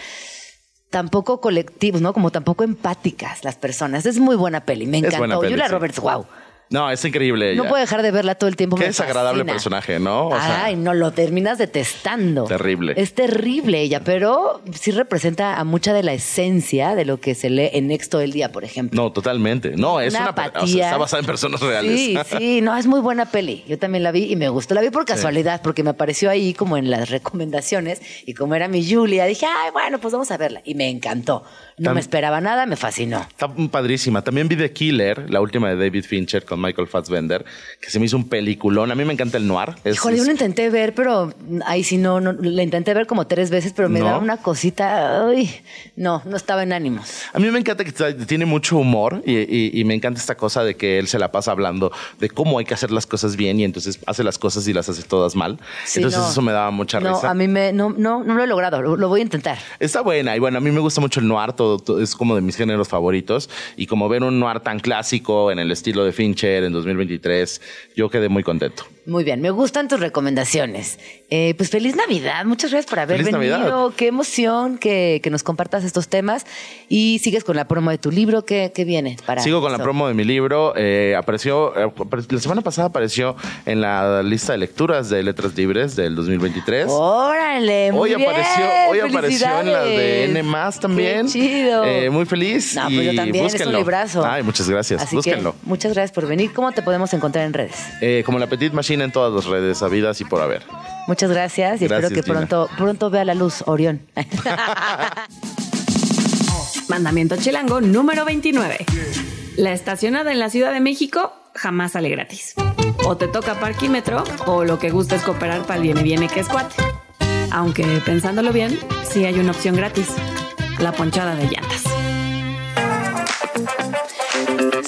tan poco colectivos, ¿no? Como tan poco empáticas las personas. Es muy buena peli, me encantó. buena peli, Julia sí. Roberts, wow. No, es increíble. No ella. puedo dejar de verla todo el tiempo. Qué desagradable personaje, ¿no? O sea- Ay, no, lo terminas detestando. Terrible. Es terrible ella, pero sí representa a mucha de la esencia de lo que se lee en Next todo el día, por ejemplo. No, totalmente. No, es una, per- o sea, está basada en personas reales. Sí, sí, no, es muy buena peli. Yo también la vi y me gustó. La vi por casualidad, porque me apareció ahí como en las recomendaciones y como era mi Julia, dije, ay, bueno, pues vamos a verla. Y me encantó. No me esperaba nada, me fascinó. Está padrísima. También vi The Killer, la última de David Fincher con Michael Fassbender, que se me hizo un peliculón. A mí me encanta el noir. Es- Híjole, yo lo intenté ver, pero ahí sí no, no, la intenté ver como tres veces, pero me ¿No? daba una cosita, ay, no, no estaba en ánimos. A mí me encanta que tiene mucho humor y, y- y me encanta esta cosa de que él se la pasa hablando de cómo hay que hacer las cosas bien y entonces hace las cosas y las hace todas mal. Sí, entonces no. eso me daba mucha No, risa. a mí me, no, no, no lo he logrado, lo, lo voy a intentar. Está buena y bueno, a mí me gusta mucho el noir, todo, es como de mis géneros favoritos y como ver un noir tan clásico en el estilo de Fincher en 2023, yo quedé muy contento. Muy bien, me gustan tus recomendaciones. Eh, pues feliz Navidad, muchas gracias por haber Feliz venido. Navidad. Qué emoción que, que nos compartas estos temas y sigues con la promo de tu libro. ¿Qué, qué viene para Sigo con la promo de mi libro. eh, apareció, eh, la semana pasada apareció en la lista de lecturas de Letras Libres del 2023. Órale, muy Hoy bien, apareció, hoy apareció en la de. N más también. Qué chido. Eh, muy feliz. No, y pues yo también, es un librazo. Ay, muchas gracias. Así búsquenlo. que muchas gracias por venir. ¿Cómo te podemos encontrar en redes? Eh, como la Petit Machine en todas las redes habidas y por haber. Muchas gracias y Gracias, espero que Gina. pronto, pronto vea la luz, Orión. Mandamiento chilango número 29. La estacionada en la Ciudad de México jamás sale gratis. O te toca parquímetro o lo que gusta es cooperar para el viene viene que es cuate. Aunque pensándolo bien, sí hay una opción gratis. La ponchada de llantas.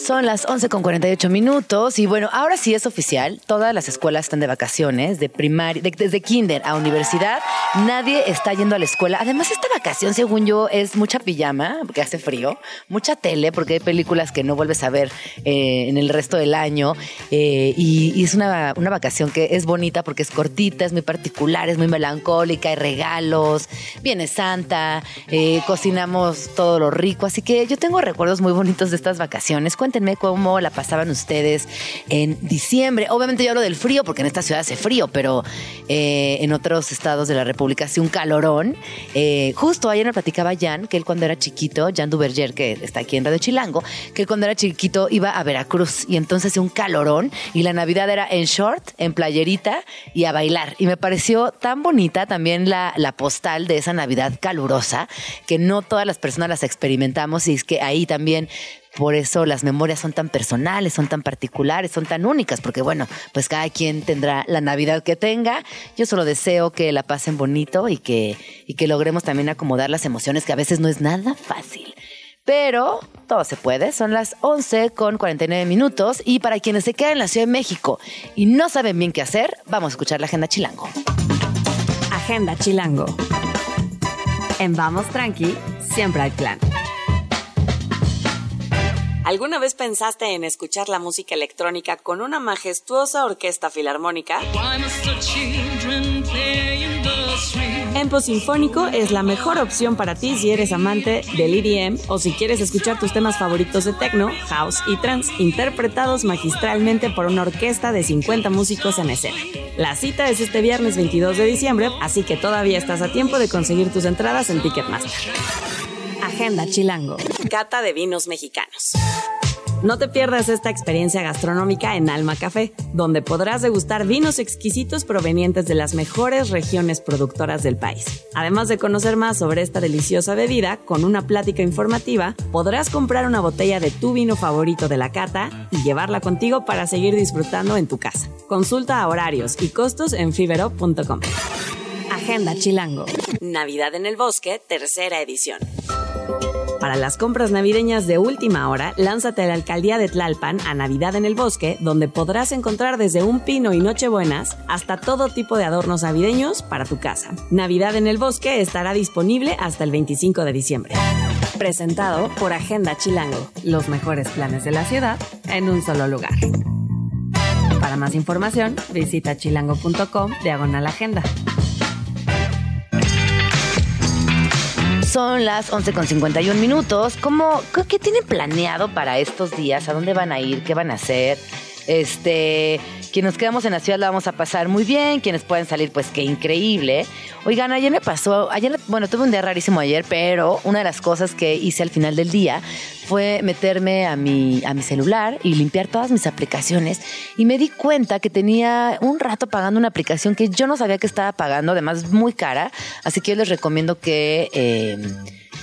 Son las 11 con 48 minutos y bueno, ahora sí es oficial. Todas las escuelas están de vacaciones, de primaria, desde kinder a universidad. Nadie está yendo a la escuela. Además, esta vacación, según yo, es mucha pijama, porque hace frío, mucha tele, porque hay películas que no vuelves a ver eh, en el resto del año. Eh, y, es una, una vacación que es bonita porque es cortita, es muy particular, es muy melancólica, hay regalos, viene Santa, eh, cocinamos todo lo rico. Así que yo tengo recuerdos muy bonitos de estas vacaciones. Cuéntenme cómo la pasaban ustedes en diciembre. Obviamente yo hablo del frío, porque en esta ciudad hace frío, pero eh, en otros estados de la República hace un calorón. Eh, justo ayer me platicaba Jan, que él cuando era chiquito, Jan Duverger, que está aquí en Radio Chilango, que él cuando era chiquito iba a Veracruz y entonces hacía un calorón y la Navidad era en short, en playerita y a bailar. Y me pareció tan bonita también la, la postal de esa Navidad calurosa, que no todas las personas las experimentamos y es que ahí también por eso las memorias son tan personales, son tan particulares, son tan únicas, porque bueno, pues cada quien tendrá la Navidad que tenga. Yo solo deseo que la pasen bonito y que, y que logremos también acomodar las emociones, que a veces no es nada fácil. Pero todo se puede. Son las 11 con 49 minutos. Y para quienes se quedan en la Ciudad de México y no saben bien qué hacer, vamos a escuchar la Agenda Chilango. Agenda Chilango. En Vamos Tranqui, siempre hay plan. ¿Alguna vez pensaste en escuchar la música electrónica con una majestuosa orquesta filarmónica? Empo Sinfónico es la mejor opción para ti si eres amante del EDM o si quieres escuchar tus temas favoritos de techno, house y trance interpretados magistralmente por una orquesta de 50 músicos en escena. La cita es este viernes 22 de diciembre, así que todavía estás a tiempo de conseguir tus entradas en Ticketmaster. Agenda Chilango. Cata de vinos mexicanos. No te pierdas esta experiencia gastronómica en Alma Café, donde podrás degustar vinos exquisitos provenientes de las mejores regiones productoras del país. Además de conocer más sobre esta deliciosa bebida, con una plática informativa, podrás comprar una botella de tu vino favorito de la cata y llevarla contigo para seguir disfrutando en tu casa. Consulta horarios y costos en fiberop.com. Agenda Chilango. Navidad en el Bosque, tercera edición. Para las compras navideñas de última hora, lánzate a la alcaldía de Tlalpan a Navidad en el Bosque, donde podrás encontrar desde un pino y nochebuenas hasta todo tipo de adornos navideños para tu casa. Navidad en el Bosque estará disponible hasta el 25 de diciembre. Presentado por Agenda Chilango, los mejores planes de la ciudad en un solo lugar. Para más información, visita chilango.com diagonal agenda. Son las 11 con 51 minutos. ¿Cómo, ¿Qué tienen planeado para estos días? ¿A dónde van a ir? ¿Qué van a hacer? Este, quienes nos quedamos en la ciudad la vamos a pasar muy bien, quienes pueden salir, pues qué increíble. Oigan, ayer me pasó, ayer, bueno, tuve un día rarísimo ayer, pero una de las cosas que hice al final del día fue meterme a mi, a mi celular y limpiar todas mis aplicaciones y me di cuenta que tenía un rato pagando una aplicación que yo no sabía que estaba pagando, además muy cara, así que yo les recomiendo que... Eh,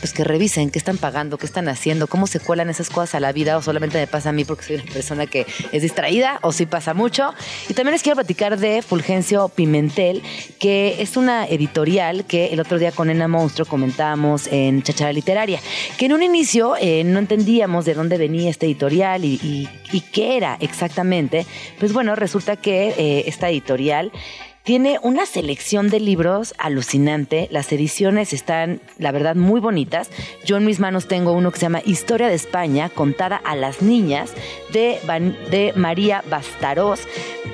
pues que revisen qué están pagando, qué están haciendo, cómo se cuelan esas cosas a la vida o solamente me pasa a mí porque soy una persona que es distraída o sí pasa mucho. Y también les quiero platicar de Fulgencio Pimentel, que es una editorial que el otro día con Ena Monstruo comentábamos en Chachara Literaria, que en un inicio eh, no entendíamos de dónde venía este editorial y, qué era exactamente. Pues bueno, resulta que eh, esta editorial tiene una selección de libros alucinante. Las ediciones están, la verdad, muy bonitas. Yo en mis manos tengo uno que se llama Historia de España, contada a las niñas, de, María Bastaros,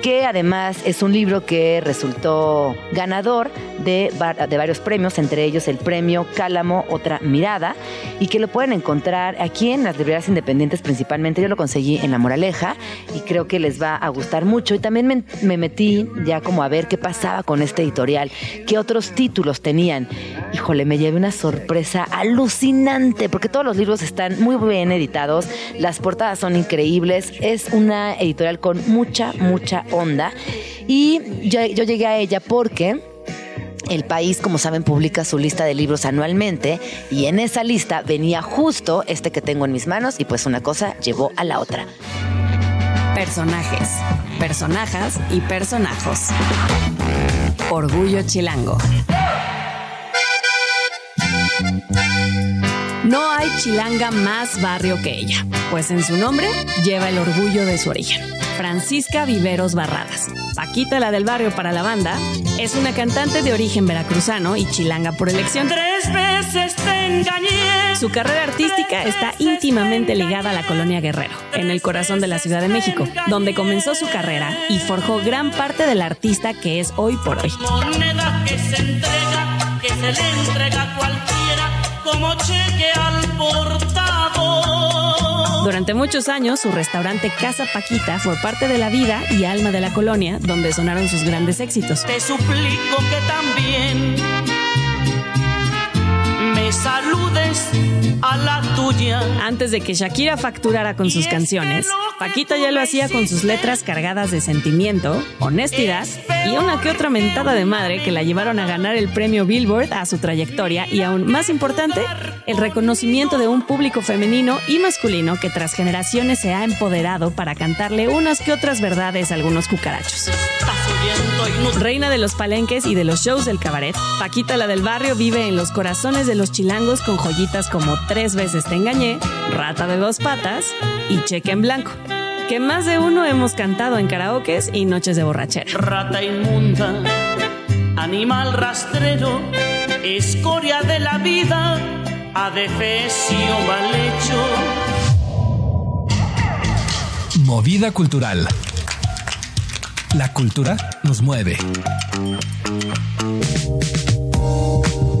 que además es un libro que resultó ganador de, de varios premios, entre ellos el premio Cálamo Otra Mirada, y que lo pueden encontrar aquí en las librerías independientes principalmente. Yo lo conseguí en La Moraleja y creo que les va a gustar mucho. Y también me, me metí ya como a ver qué pasaba con este editorial, qué otros títulos tenían. Híjole, me llevé una sorpresa alucinante, porque todos los libros están muy bien editados, las portadas son increíbles, es una editorial con mucha, mucha onda. Y yo, yo llegué a ella porque El país, como saben, publica su lista de libros anualmente y en esa lista venía justo este que tengo en mis manos y pues una cosa llevó a la otra. Personajes, personajas y personajos. Orgullo Chilango. No hay chilanga más barrio que ella, pues en su nombre lleva el orgullo de su origen. Francisca Viveros Barradas. Paquita, la del barrio para la banda, es una cantante de origen veracruzano y chilanga por elección. Tres veces. Su carrera artística está íntimamente ligada a la colonia Guerrero, en el corazón de la Ciudad de México, donde comenzó su carrera y forjó gran parte del artista que es hoy por hoy. Moneda que se entrega, que se le entrega a cualquiera, como cheque al portador. Durante muchos años, su restaurante Casa Paquita fue parte de la vida y alma de la colonia, donde sonaron sus grandes éxitos. Te suplico que también me saludes a la tuya. Antes de que Shakira facturara con sus canciones, Paquita ya lo hacía con sus letras cargadas de sentimiento, honestidad y una que otra mentada de madre que la llevaron a ganar el premio Billboard a su trayectoria y aún más importante, el reconocimiento de un público femenino y masculino que tras generaciones se ha empoderado para cantarle unas que otras verdades a algunos cucarachos. Reina de los palenques y de los shows del cabaret, Paquita la del barrio vive en los corazones de los chilangos con joyitas como Tres veces te engañé, Rata de dos patas y Cheque en blanco, que más de uno hemos cantado en karaokes y noches de borrachera. rata inmunda, animal rastrero, escoria de la vida, adefesio mal hecho. Movida cultural. La cultura nos mueve.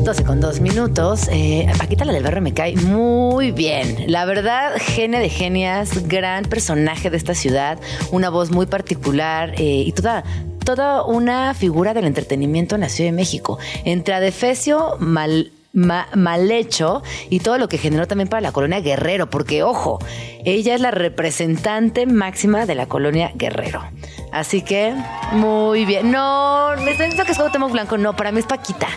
12 con 2 minutos. Eh, Paquita, la del barrio, me cae muy bien. La verdad, genia de genias, gran personaje de esta ciudad, una voz muy particular eh, y toda, toda una figura del entretenimiento en Ciudad de México. Entre adefesio, mal. ma- mal hecho y todo lo que generó también para la colonia Guerrero, porque ojo, ella es la representante máxima de la colonia Guerrero. Así que, muy bien. No, me está diciendo que es Cuauhtémoc Blanco. No, para mí es Paquita.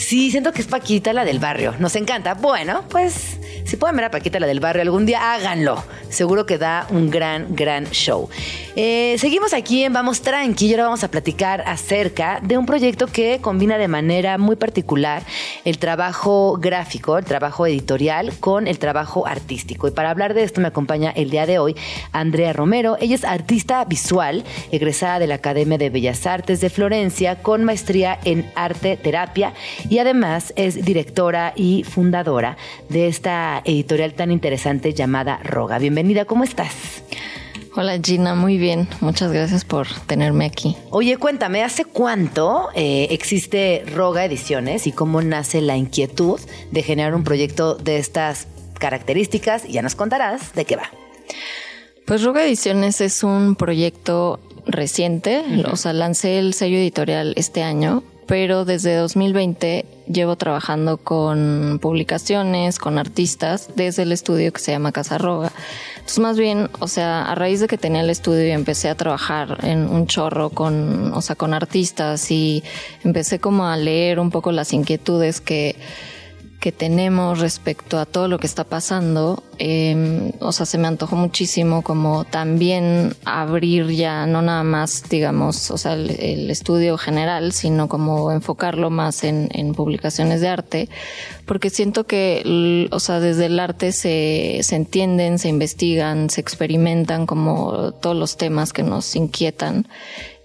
Sí, siento que es Paquita la del barrio. Nos encanta. Bueno, pues si pueden ver a Paquita la del barrio algún día, háganlo. Seguro que da un gran, gran show. Eh, seguimos aquí en Vamos Tranqui y ahora vamos a platicar acerca de un proyecto que combina de manera muy particular el trabajo gráfico, el trabajo editorial con el trabajo artístico. Y para hablar de esto me acompaña el día de hoy Andrea Romero. Ella es artista visual, egresada de la Academia de Bellas Artes de Florencia con maestría en arte terapia y además es directora y fundadora de esta editorial tan interesante llamada Roga. Bienvenida, ¿cómo estás? Hola Gina, muy bien. Muchas gracias por tenerme aquí. Oye, cuéntame, ¿hace cuánto eh, existe Roga Ediciones y cómo nace la inquietud de generar un proyecto de estas características? Y ya nos contarás de qué va. Pues Roga Ediciones es un proyecto reciente, o sea, lancé el sello editorial este año, pero desde 2020 llevo trabajando con publicaciones, con artistas, desde el estudio que se llama Casa Roga. Entonces, más bien, o sea, a raíz de que tenía el estudio y empecé a trabajar en un chorro con, o sea, con artistas y empecé como a leer un poco las inquietudes que que tenemos respecto a todo lo que está pasando, eh, o sea, se me antojó muchísimo como también abrir ya, no nada más, digamos, o sea, el, el estudio general, sino como enfocarlo más en, en, publicaciones de arte, porque siento que, o sea, desde el arte se, se entienden, se investigan, se experimentan como todos los temas que nos inquietan.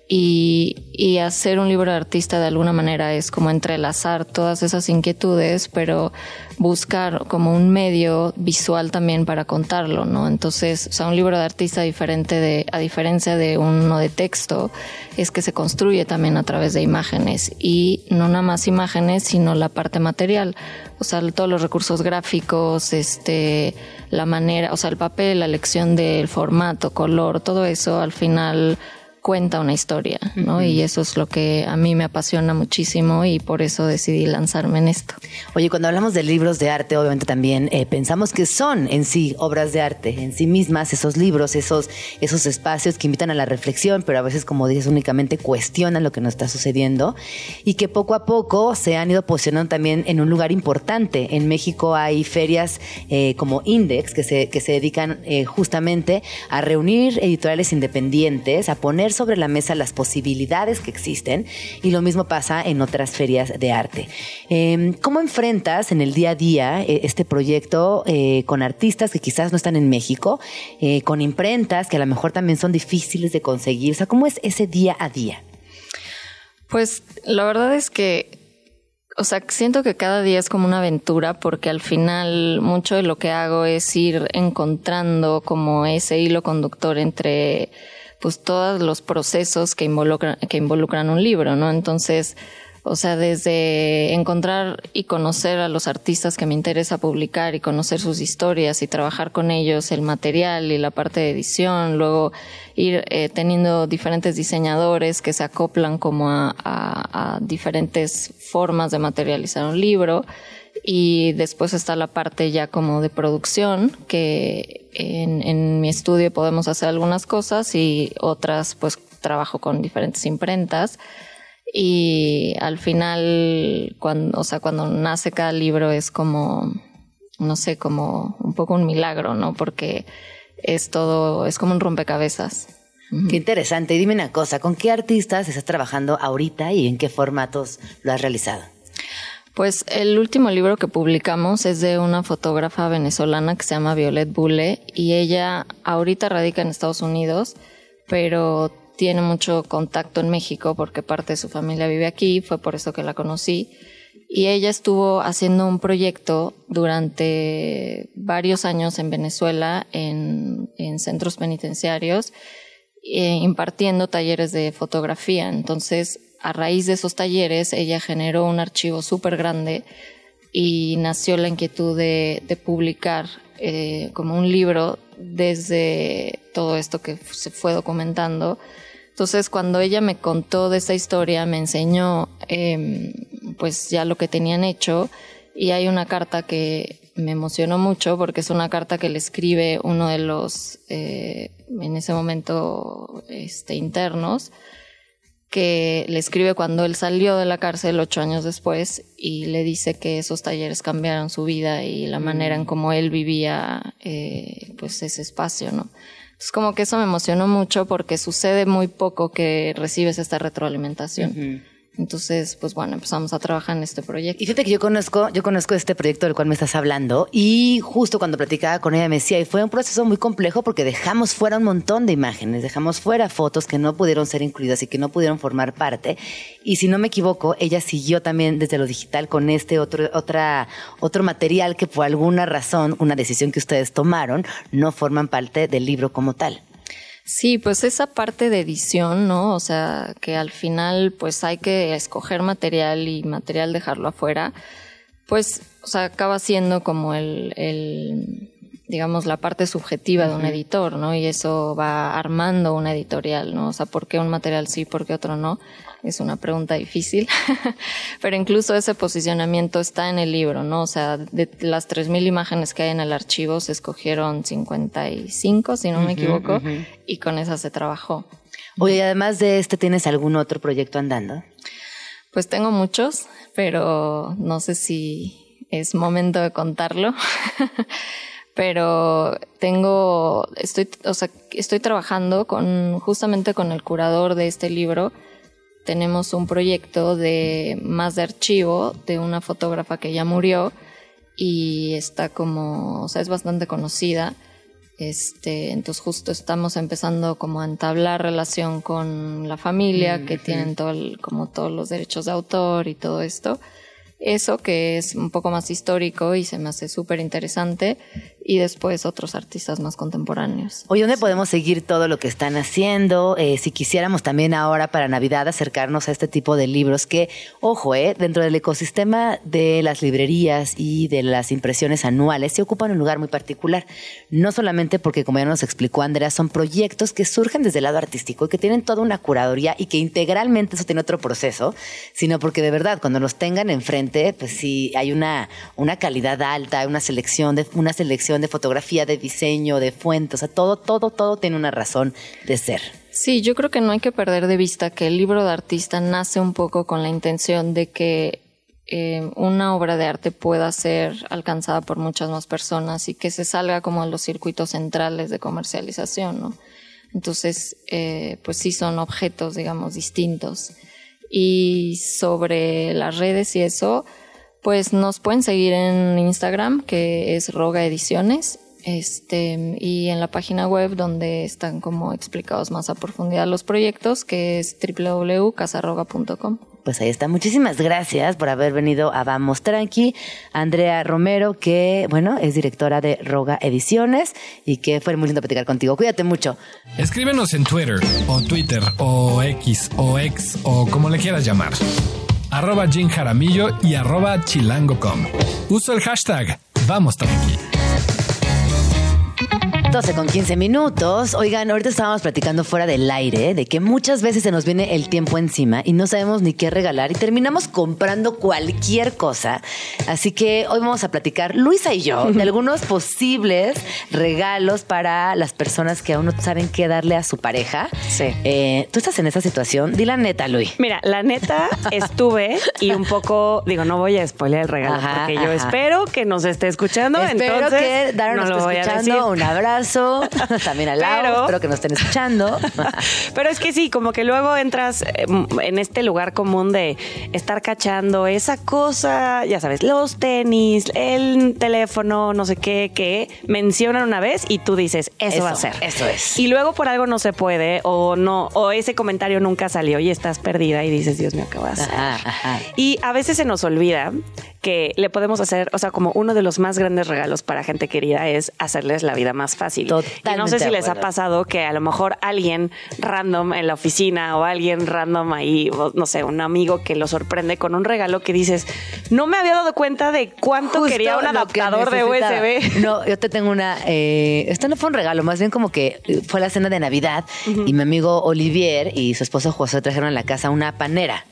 Y, y, hacer un libro de artista de alguna manera es como entrelazar todas esas inquietudes, pero buscar como un medio visual también para contarlo, ¿no? Entonces, o sea, un libro de artista diferente de, a diferencia de uno de texto, es que se construye también a través de imágenes y no nada más imágenes, sino la parte material, o sea, todos los recursos gráficos, este, la manera, o sea, el papel, la elección del formato, color, todo eso al final cuenta una historia, ¿no? Y eso es lo que a mí me apasiona muchísimo y por eso decidí lanzarme en esto. Oye, cuando hablamos de libros de arte, obviamente también eh, pensamos que son en sí obras de arte, en sí mismas, esos libros, esos, esos espacios que invitan a la reflexión, pero a veces, como dices, únicamente cuestionan lo que nos está sucediendo y que poco a poco se han ido posicionando también en un lugar importante. En México hay ferias eh, como Index que se, que se dedican eh, justamente a reunir editoriales independientes, a poner sobre la mesa las posibilidades que existen y lo mismo pasa en otras ferias de arte. Em, ¿Cómo enfrentas en el día a día eh, este proyecto eh, con artistas que quizás no están en México, eh, con imprentas que a lo mejor también son difíciles de conseguir? O sea, ¿cómo es ese día a día? Pues la verdad es que o sea, siento que cada día es como una aventura porque al final mucho de lo que hago es ir encontrando como ese hilo conductor entre pues todos los procesos que involucran, que involucran un libro, ¿no? Entonces, o sea, desde encontrar y conocer a los artistas que me interesa publicar y conocer sus historias y trabajar con ellos, el material y la parte de edición, luego ir eh, teniendo diferentes diseñadores que se acoplan como a, a, a diferentes formas de materializar un libro y después está la parte ya como de producción, que en, mi estudio podemos hacer algunas cosas y otras pues trabajo con diferentes imprentas. Y al final, cuando, o sea, cuando nace cada libro es como, no sé, como un poco un milagro, ¿no? Porque es todo, es como un rompecabezas. Qué interesante. Y dime una cosa, ¿con qué artistas estás trabajando ahorita y en qué formatos lo has realizado? Pues el último libro que publicamos es de una fotógrafa venezolana que se llama Violet Bule y ella ahorita radica en Estados Unidos, pero tiene mucho contacto en México porque parte de su familia vive aquí, fue por eso que la conocí. Y ella estuvo haciendo un proyecto durante varios años en Venezuela, en, en centros penitenciarios, eh, impartiendo talleres de fotografía. Entonces, a raíz de esos talleres, ella generó un archivo súper grande y nació la inquietud de, publicar eh, como un libro desde todo esto que se fue documentando. Entonces, cuando ella me contó de esta historia, me enseñó eh, pues ya lo que tenían hecho y hay una carta que me emocionó mucho porque es una carta que le escribe uno de los, eh, en ese momento, este, internos, que le escribe cuando él salió de la cárcel ocho años después y le dice que esos talleres cambiaron su vida y la manera en cómo él vivía eh, pues ese espacio, ¿no? Es como que eso me emocionó mucho porque sucede muy poco que recibes esta retroalimentación. Uh -huh. Entonces, pues bueno, empezamos a trabajar en este proyecto. Y fíjate que yo conozco, yo conozco este proyecto del cual me estás hablando y justo cuando platicaba con ella me decía, y fue un proceso muy complejo porque dejamos fuera un montón de imágenes, dejamos fuera fotos que no pudieron ser incluidas y que no pudieron formar parte. Y si no me equivoco, ella siguió también desde lo digital con este otro, otra, otro material que por alguna razón, una decisión que ustedes tomaron, no forman parte del libro como tal. Sí, pues esa parte de edición, ¿no? O sea, que al final pues hay que escoger material y material dejarlo afuera, pues, o sea, acaba siendo como el, el digamos, la parte subjetiva uh -huh. de un editor, ¿no? Y eso va armando una editorial, ¿no? O sea, ¿por qué un material sí, por qué otro no? Es una pregunta difícil, pero incluso ese posicionamiento está en el libro, ¿no? O sea, de las 3.000 imágenes que hay en el archivo se escogieron 55, si no uh -huh, me equivoco, uh -huh. y con esas se trabajó. Oye, además de este, ¿tienes algún otro proyecto andando? Pues tengo muchos, pero no sé si es momento de contarlo. pero tengo, estoy, o sea, estoy trabajando con, justamente con el curador de este libro. Tenemos un proyecto de más de archivo de una fotógrafa que ya murió y está como, o sea, es bastante conocida. Este, entonces justo estamos empezando como a entablar relación con la familia mm, que sí. tienen todo el, como todos los derechos de autor y todo esto eso que es un poco más histórico y se me hace súper interesante y después otros artistas más contemporáneos. Oye, ¿dónde podemos seguir todo lo que están haciendo? Eh, si quisiéramos también ahora para Navidad acercarnos a este tipo de libros que, ojo, eh, dentro del ecosistema de las librerías y de las impresiones anuales se ocupan un lugar muy particular. No solamente porque, como ya nos explicó Andrea, son proyectos que surgen desde el lado artístico y que tienen toda una curaduría y que integralmente eso tiene otro proceso, sino porque de verdad, cuando los tengan enfrente, pues sí hay una, una calidad alta, una selección de, una selección de fotografía, de diseño, de fuentes, todo, todo, todo tiene una razón de ser. Sí, yo creo que no hay que perder de vista que el libro de artista nace un poco con la intención de que eh, una obra de arte pueda ser alcanzada por muchas más personas y que se salga como a los circuitos centrales de comercialización, ¿no? Entonces, eh, pues sí son objetos, digamos, distintos. Y sobre las redes y eso, pues nos pueden seguir en Instagram, que es Roga Ediciones, este, y en la página web donde están como explicados más a profundidad los proyectos, que es www.casarroga.com. Pues ahí está. Muchísimas gracias por haber venido a Vamos Tranqui. Andrea Romero, que, bueno, es directora de Roga Ediciones y que fue muy lindo platicar contigo. Cuídate mucho. Escríbenos en Twitter o Twitter o X o X o como le quieras llamar arroba Jim Jaramillo y arroba chilango.com. Uso el hashtag Vamos Tranqui. 12 con 15 minutos. Oigan, ahorita estábamos platicando fuera del aire de que muchas veces se nos viene el tiempo encima y no sabemos ni qué regalar y terminamos comprando cualquier cosa. Así que hoy vamos a platicar, Luisa y yo, de algunos posibles regalos para las personas que aún no saben qué darle a su pareja. Sí. Eh, ¿Tú estás en esa situación? Di la neta, Luis. Mira, la neta estuve y un poco, digo, no voy a spoiler el regalo Ajá, porque yo ajá. espero que nos esté escuchando. Espero entonces que Darren no nos esté escuchando. Un abrazo. También a Lau. Pero- Espero que nos estén escuchando. Pero es que sí, como que luego entras eh, en este lugar común de estar cachando esa cosa, ya sabes, los tenis, el teléfono, no sé qué, que mencionan una vez y tú dices, eso, Eso, va a ser. eso es. Y luego por algo no se puede o no, o ese comentario nunca salió y estás perdida y dices, Dios mío, ¿qué voy a hacer? Ajá, ajá. Y a veces se nos olvida que le podemos hacer, o sea, como uno de los más grandes regalos para gente querida es hacerles la vida más fácil. y no sé Totalmente si les ha pasado que a lo mejor alguien random en la oficina o alguien random ahí, o no sé, un amigo que lo sorprende con un regalo que dices, no me había dado cuenta de cuánto Justo quería un que adaptador de. USB. No, yo te tengo una. eh, esto no fue un regalo, más bien como que fue la cena de Navidad y mi amigo Olivier y su esposo José trajeron a la casa una panera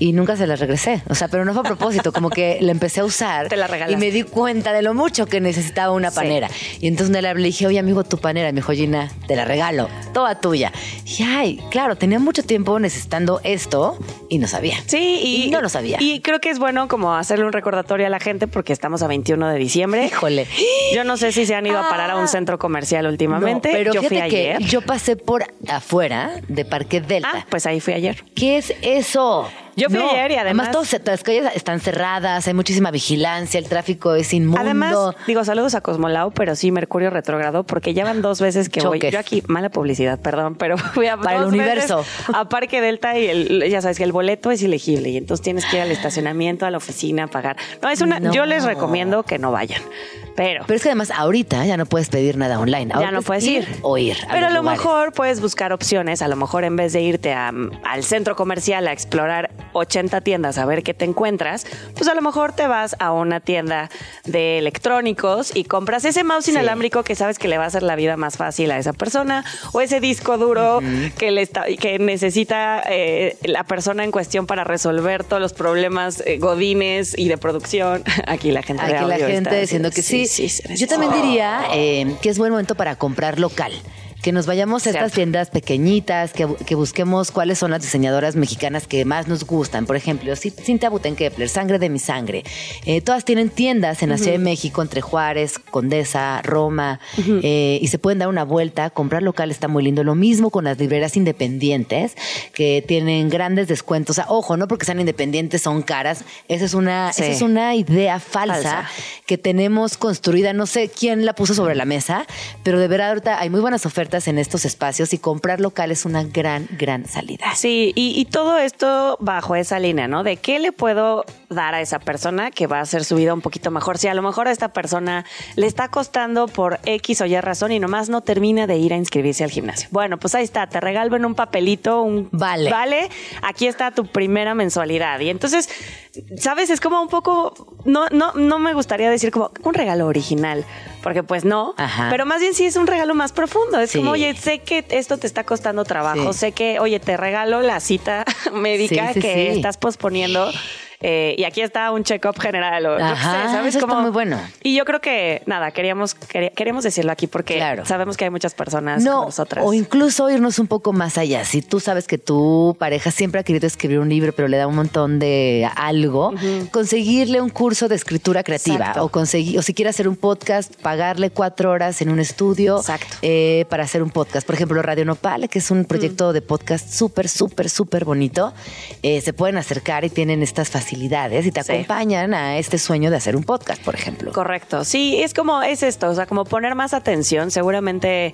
y nunca se la regresé. O sea, pero no fue a propósito, como que la empecé a usar Te la regalaste. y me di cuenta de lo mucho que necesitaba una Sí. panera. Y entonces le dije, oye, amigo, tu panera. Me dijo, Gina, te la regalo, toda tuya. Y ay, claro, tenía mucho tiempo necesitando esto y no sabía. Sí, y, Y no lo sabía. Y creo que es bueno como hacerle un recordatorio a la gente porque estamos a 21 de diciembre. Híjole. Yo no sé si se han ido a parar a un centro comercial últimamente. No, pero yo fui ayer. que yo pasé por afuera de Parque Delta. Ah, pues ahí fui ayer. ¿Qué es eso? Yo fui ayer y además- todas las calles están cerradas, hay muchísima vigilancia, el tráfico es inmundo. Además, digo, saludos a Cosmolau, pero sí, Mercurio retrógrado, porque ya van dos veces que voy. Yo aquí, mala publicidad, perdón, pero fui a Para el universo. veces a Parque Delta y el, ya sabes que el boleto es ilegible y entonces tienes que ir al estacionamiento, a la oficina, a pagar. No, es una, No. yo les recomiendo que no vayan. Pero, Pero es que además ahorita ya no puedes pedir nada online. Ahora ya no es puedes ir. O ir. Pero a lo lugares. mejor puedes buscar opciones. A lo mejor en vez de irte a- al centro comercial a explorar 80 tiendas a ver qué te encuentras, pues a lo mejor te vas a una tienda de electrónicos y compras ese mouse inalámbrico que sabes que le va a hacer la vida más fácil a esa persona o ese disco duro que, le está, que necesita eh, la persona en cuestión para resolver todos los problemas eh, godines y de producción. Aquí la gente de Aquí la audio gente está diciendo que sí. sí, se Yo también diría eh, que es buen momento para comprar local. Que nos vayamos a estas Cierto. tiendas pequeñitas, que, que busquemos cuáles son las diseñadoras mexicanas que más nos gustan. Por ejemplo, Ci- Cintia Butenkepler, Sangre de mi Sangre. Eh, todas tienen tiendas en la Ciudad de México, entre Juárez, Condesa, Roma, eh, y se pueden dar una vuelta. Comprar local está muy lindo. Lo mismo con las librerías independientes, que tienen grandes descuentos. O sea, ojo, no porque sean independientes son caras. Esa es una, Sí. esa es una idea falsa, Falsa. que tenemos construida. No sé quién la puso sobre la mesa, pero de verdad ahorita hay muy buenas ofertas en estos espacios y comprar local es una gran, gran salida. Sí, y, y todo esto bajo esa línea, ¿no? De qué le puedo dar a esa persona que va a hacer su vida un poquito mejor. Si a lo mejor a esta persona le está costando por X o Y razón y nomás no termina de ir a inscribirse al gimnasio. Bueno, pues ahí está, te regalo en un papelito un Vale. Vale, aquí está tu primera mensualidad. Y entonces, ¿sabes? Es como un poco, no, no, no me gustaría decir como un regalo original, porque pues no, Ajá. pero más bien sí es un regalo más profundo. Es Sí. como, oye, sé que esto te está costando trabajo, Sí. sé que, oye, te regalo la cita médica Sí, que estás posponiendo. Eh, y aquí está un check-up general. O, Ajá, sé, ¿sabes? eso está muy bueno. Y yo creo que, nada, queríamos, quería- queríamos decirlo aquí porque Claro. sabemos que hay muchas personas como No, nosotras. o incluso irnos un poco más allá. Si tú sabes que tu pareja siempre ha querido escribir un libro, pero le da un montón de algo, conseguirle un curso de escritura creativa Exacto. o conseguir, o si quiere hacer un podcast, pagarle cuatro horas en un estudio eh, para hacer un podcast. Por ejemplo, Radio Nopal, que es un proyecto de podcast súper, súper, súper bonito, eh, se pueden acercar y tienen estas facilidades y te Sí. acompañan a este sueño de hacer un podcast, por ejemplo. Correcto. Sí, es como, es esto, o sea, como poner más atención. Seguramente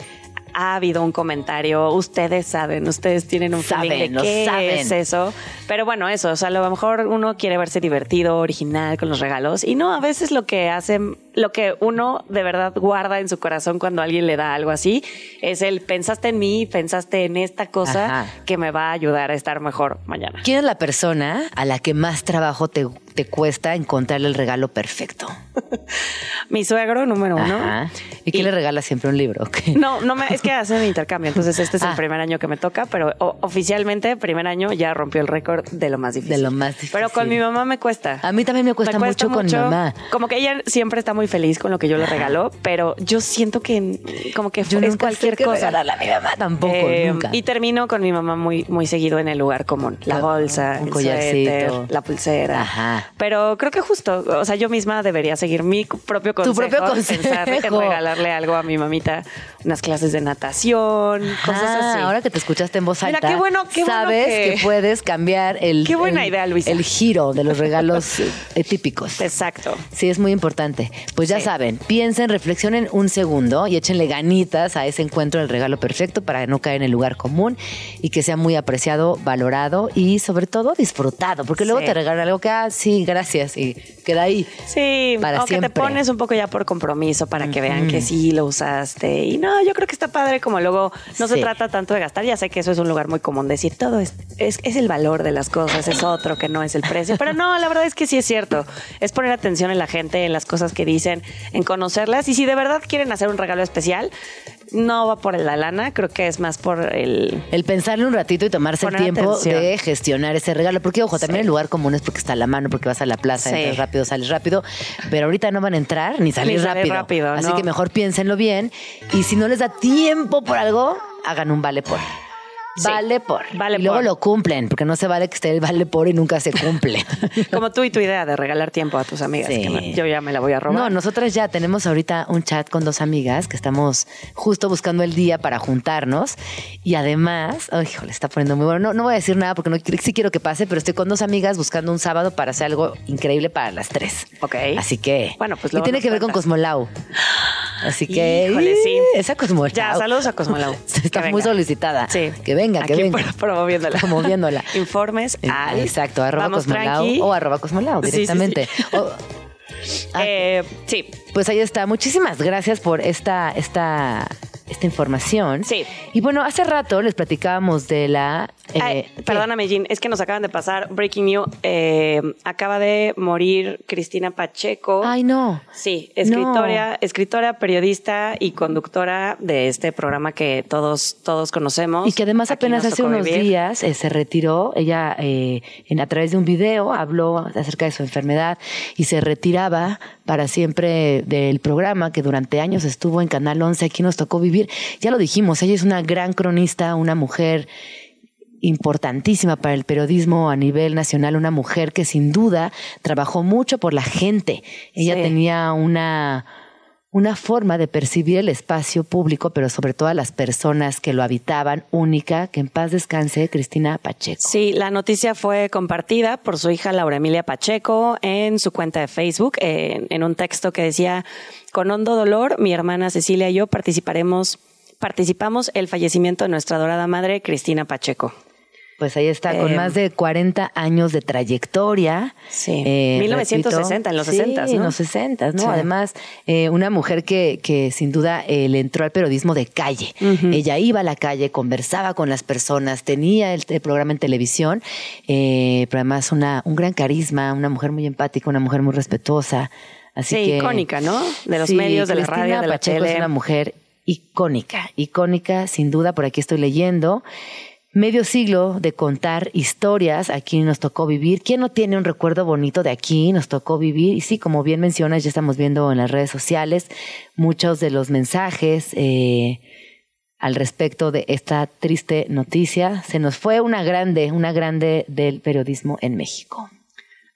ha habido un comentario, ustedes saben, ustedes tienen un feeling Saben, de lo qué saben. es eso. Pero bueno, eso, o sea, a lo mejor uno quiere verse divertido, original con los regalos y no, a veces lo que hacen, lo que uno de verdad guarda en su corazón cuando alguien le da algo así, es el pensaste en mí, pensaste en esta cosa Ajá. que me va a ayudar a estar mejor mañana. ¿Quién es la persona a la que más trabajo te, te cuesta encontrarle el regalo perfecto? Mi suegro, número uno. Ajá. ¿Y quién le regala siempre un libro? No, no me, es que hacen intercambio, entonces este es Ah. el primer año que me toca, pero o- oficialmente primer año ya rompió el récord de lo más difícil. De lo más difícil. Pero con mi mamá me cuesta. A mí también me cuesta mucho con mi mamá. Como que ella siempre está muy feliz con lo que yo le regaló, pero yo siento que como que Yo es nunca cualquier sé qué cosa. a mi mamá tampoco, Eh, nunca. Y termino con mi mamá muy, muy seguido en el lugar común. La Un bolsa, el collarcito. suéter, la pulsera. Ajá. Pero creo que justo, o sea, yo misma debería seguir mi propio Tu consejo. propio y Pensar en consejo. regalarle algo a mi mamita, unas clases de natación, cosas Ah, así. Ahora que te escuchaste en voz Mira, alta, qué bueno, qué bueno sabes que- que... puedes cambiar el, Qué buena el- idea, Luisa. el giro de los regalos eh, típicos. Exacto. Sí, es muy importante. Pues ya Sí. saben, piensen, reflexionen un segundo y échenle ganitas a ese encuentro del regalo perfecto para no caer en el lugar común y que sea muy apreciado, valorado y sobre todo disfrutado. Porque luego Sí. te regalan algo que, ah, sí, gracias, y queda ahí. Sí, Para aunque siempre. te pones un poco ya por compromiso para que vean que sí lo usaste. Y no, yo creo que está padre como luego no se trata tanto de gastar. Ya sé que eso es un lugar muy común decir todo es, es, es el valor de las cosas, es otro que no es el precio. Pero no, la verdad es que sí es cierto. Es poner atención en la gente, en las cosas que dicen, en conocerlas. Y si de verdad quieren hacer un regalo especial, no va por la lana, creo que es más por el... El pensarle un ratito y tomarse el tiempo atención. de gestionar ese regalo. Porque, ojo, también Sí. el lugar común es porque está a la mano, porque vas a la plaza, Sí. entras rápido, sales rápido. Pero ahorita no van a entrar ni salir Ni rápido. rápido, Así no. que mejor piénsenlo bien. Y si no les da tiempo por algo, hagan un vale por. Sí. Vale por. Vale y luego por. lo cumplen, porque no se vale que esté el vale por y nunca se cumple. Como tú y tu idea de regalar tiempo a tus amigas. Sí. que no- yo ya me la voy a robar. No, nosotras ya tenemos ahorita un chat con dos amigas que estamos justo buscando el día para juntarnos y además, ay, híjole, está poniendo muy bueno. No, no voy a decir nada porque no, sí quiero que pase, pero estoy con dos amigas buscando un sábado para hacer algo increíble para las tres. Ok. Así que. Bueno, pues Y luego tiene que ver con. Cosmolau. Así que. Híjole, sí. Esa Cosmolau. Ya, saludos a Cosmolau. Está Que muy venga. solicitada. Sí. Que venga, que venga. pro- promoviéndola. Promoviéndola. Informes al... Exacto, arroba Vamos tranqui. o arroba Cosmolau Sí, sí, directamente. sí. O- Ah, Eh, sí, Pues ahí está. Muchísimas gracias por esta, esta, esta información. Sí. Y bueno, hace rato les platicábamos de la. Eh, Ay, perdóname, Jean, es que nos acaban de pasar Breaking News. eh, acaba de morir Cristina Pacheco. Ay, no. Sí, escritora, escritora, periodista y conductora de este programa que todos, todos conocemos. Y que además Aquí apenas hace unos vivir. días eh, se retiró. Ella, eh, en, a través de un video, habló acerca de su enfermedad y se retiraba para siempre del programa que durante años estuvo en Canal 11. Aquí nos tocó vivir. Ya lo dijimos, ella es una gran cronista, una mujer importantísima para el periodismo a nivel nacional, una mujer que sin duda trabajó mucho por la gente. Ella Sí. tenía una, una forma de percibir el espacio público, pero sobre todo a las personas que lo habitaban, única, que en paz descanse, Cristina Pacheco. Sí, la noticia fue compartida por su hija Laura Emilia Pacheco en su cuenta de Facebook, en, en un texto que decía, con hondo dolor, mi hermana Cecilia y yo participaremos participamos el fallecimiento de nuestra adorada madre, Cristina Pacheco. Pues ahí está, con Eh, más de 40 años de trayectoria. Sí. Eh, 1960, en los sí, 60, ¿no? en los 60, ¿no? Sí. Además, eh, una mujer que, que sin duda eh, le entró al periodismo de calle. Ella iba a la calle, conversaba con las personas, tenía el, el programa en televisión, eh, pero además una, un gran carisma, una mujer muy empática, una mujer muy respetuosa. Así Sí, que, icónica, ¿no? De los Sí, medios, de la Cristina radio, de la Pacheco tele. Es una mujer icónica, icónica, sin duda, por aquí estoy leyendo. Medio siglo de contar historias, aquí nos tocó vivir. ¿Quién no tiene un recuerdo bonito de aquí? Nos tocó vivir. Y sí, como bien mencionas, ya estamos viendo en las redes sociales muchos de los mensajes eh, al respecto de esta triste noticia. Se nos fue una grande, una grande del periodismo en México.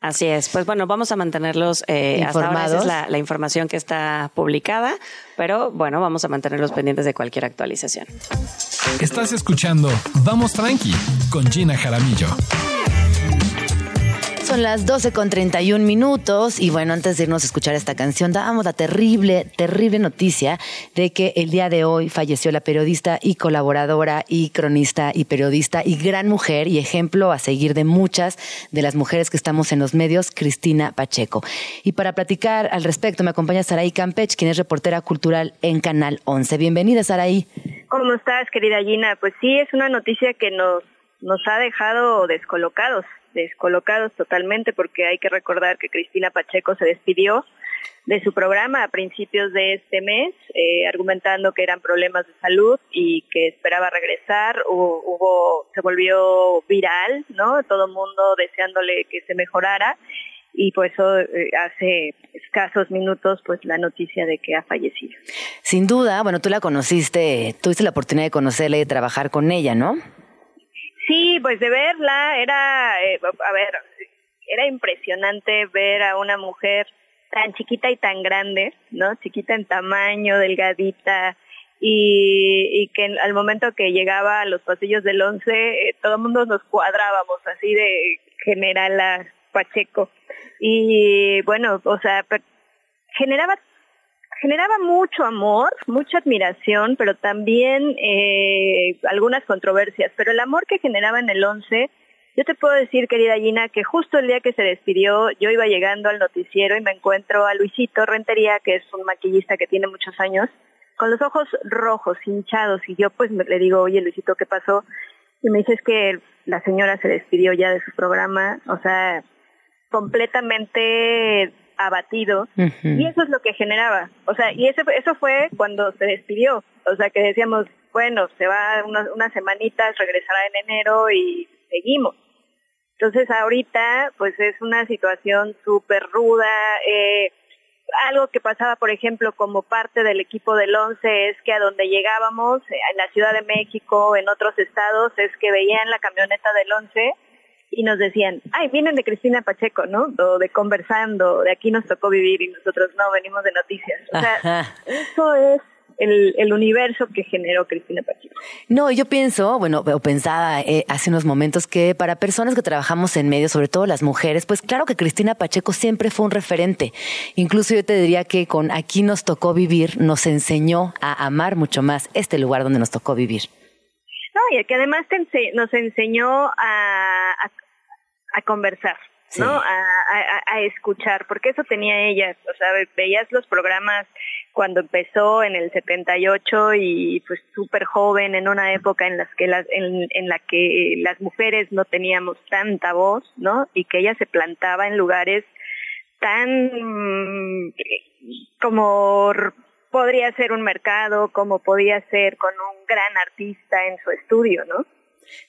Así es. Pues bueno, vamos a mantenerlos eh, hasta ahora. Esa es la, la información que está publicada, pero bueno, vamos a mantenerlos pendientes de cualquier actualización. Estás escuchando Vamos Tranqui con Gina Jaramillo. Son las 12 con 31 minutos y bueno, antes de irnos a escuchar esta canción, dábamos la terrible, terrible noticia de que el día de hoy falleció la periodista y colaboradora y cronista y periodista y gran mujer y ejemplo a seguir de muchas de las mujeres que estamos en los medios, Cristina Pacheco. Y para platicar al respecto me acompaña Saraí Campech, quien es reportera cultural en Canal 11. Bienvenida, Saraí. ¿Cómo estás, querida Gina? Pues sí, es una noticia que nos, nos ha dejado descolocados, descolocados totalmente, porque hay que recordar que Cristina Pacheco se despidió de su programa a principios de este mes, eh, argumentando que eran problemas de salud y que esperaba regresar. Hubo, se volvió viral, ¿no? Todo el mundo deseándole que se mejorara y por eso eh, hace escasos minutos pues la noticia de que ha fallecido. Sin duda, bueno, tú la conociste, tuviste la oportunidad de conocerla y de trabajar con ella, ¿no? Sí, pues de verla era, eh, a ver, era impresionante ver a una mujer tan chiquita y tan grande, ¿no? Chiquita en tamaño, delgadita, y, y que al momento que llegaba a los pasillos del once, eh, todo el mundo nos cuadrábamos así de generala Pacheco. Y bueno, o sea, generaba generaba mucho amor, mucha admiración, pero también eh, algunas controversias. Pero el amor que generaba en el 11, yo te puedo decir, querida Gina, que justo el día que se despidió, yo iba llegando al noticiero y me encuentro a Luisito Rentería, que es un maquillista que tiene muchos años, con los ojos rojos, hinchados, y yo pues me- le digo, oye Luisito, ¿qué pasó? Y me dice, es que la señora se despidió ya de su programa, o sea, completamente abatido. Y eso es lo que generaba. O sea, y eso, eso fue cuando se despidió. O sea, que decíamos, bueno, se va unas, unas semanitas, regresará en enero y seguimos. Entonces, ahorita, pues es una situación súper ruda. Eh, algo que pasaba, por ejemplo, como parte del equipo del 11 es que a donde llegábamos, en la Ciudad de México, en otros estados, es que veían la camioneta del 11 y nos decían, ay, vienen de Cristina Pacheco, ¿no? O de conversando, de aquí nos tocó vivir y nosotros no, venimos de noticias. O sea, Ajá. eso es el, el universo que generó Cristina Pacheco. No, yo pienso, bueno, o pensaba eh, hace unos momentos que para personas que trabajamos en medios, sobre todo las mujeres, pues claro que Cristina Pacheco siempre fue un referente. Incluso yo te diría que con Aquí nos tocó vivir nos enseñó a amar mucho más este lugar donde nos tocó vivir. No, y que además te ense- nos enseñó a, a, a conversar, ¿no? A, a- a escuchar, porque eso tenía ella. O sea, ve- veías los programas cuando empezó en el 78 y pues súper joven, en una época en, las que las, en, en la que las mujeres no teníamos tanta voz, ¿no? Y que ella se plantaba en lugares tan mm, como podría ser un mercado, como podía ser con un gran artista en su estudio, ¿no?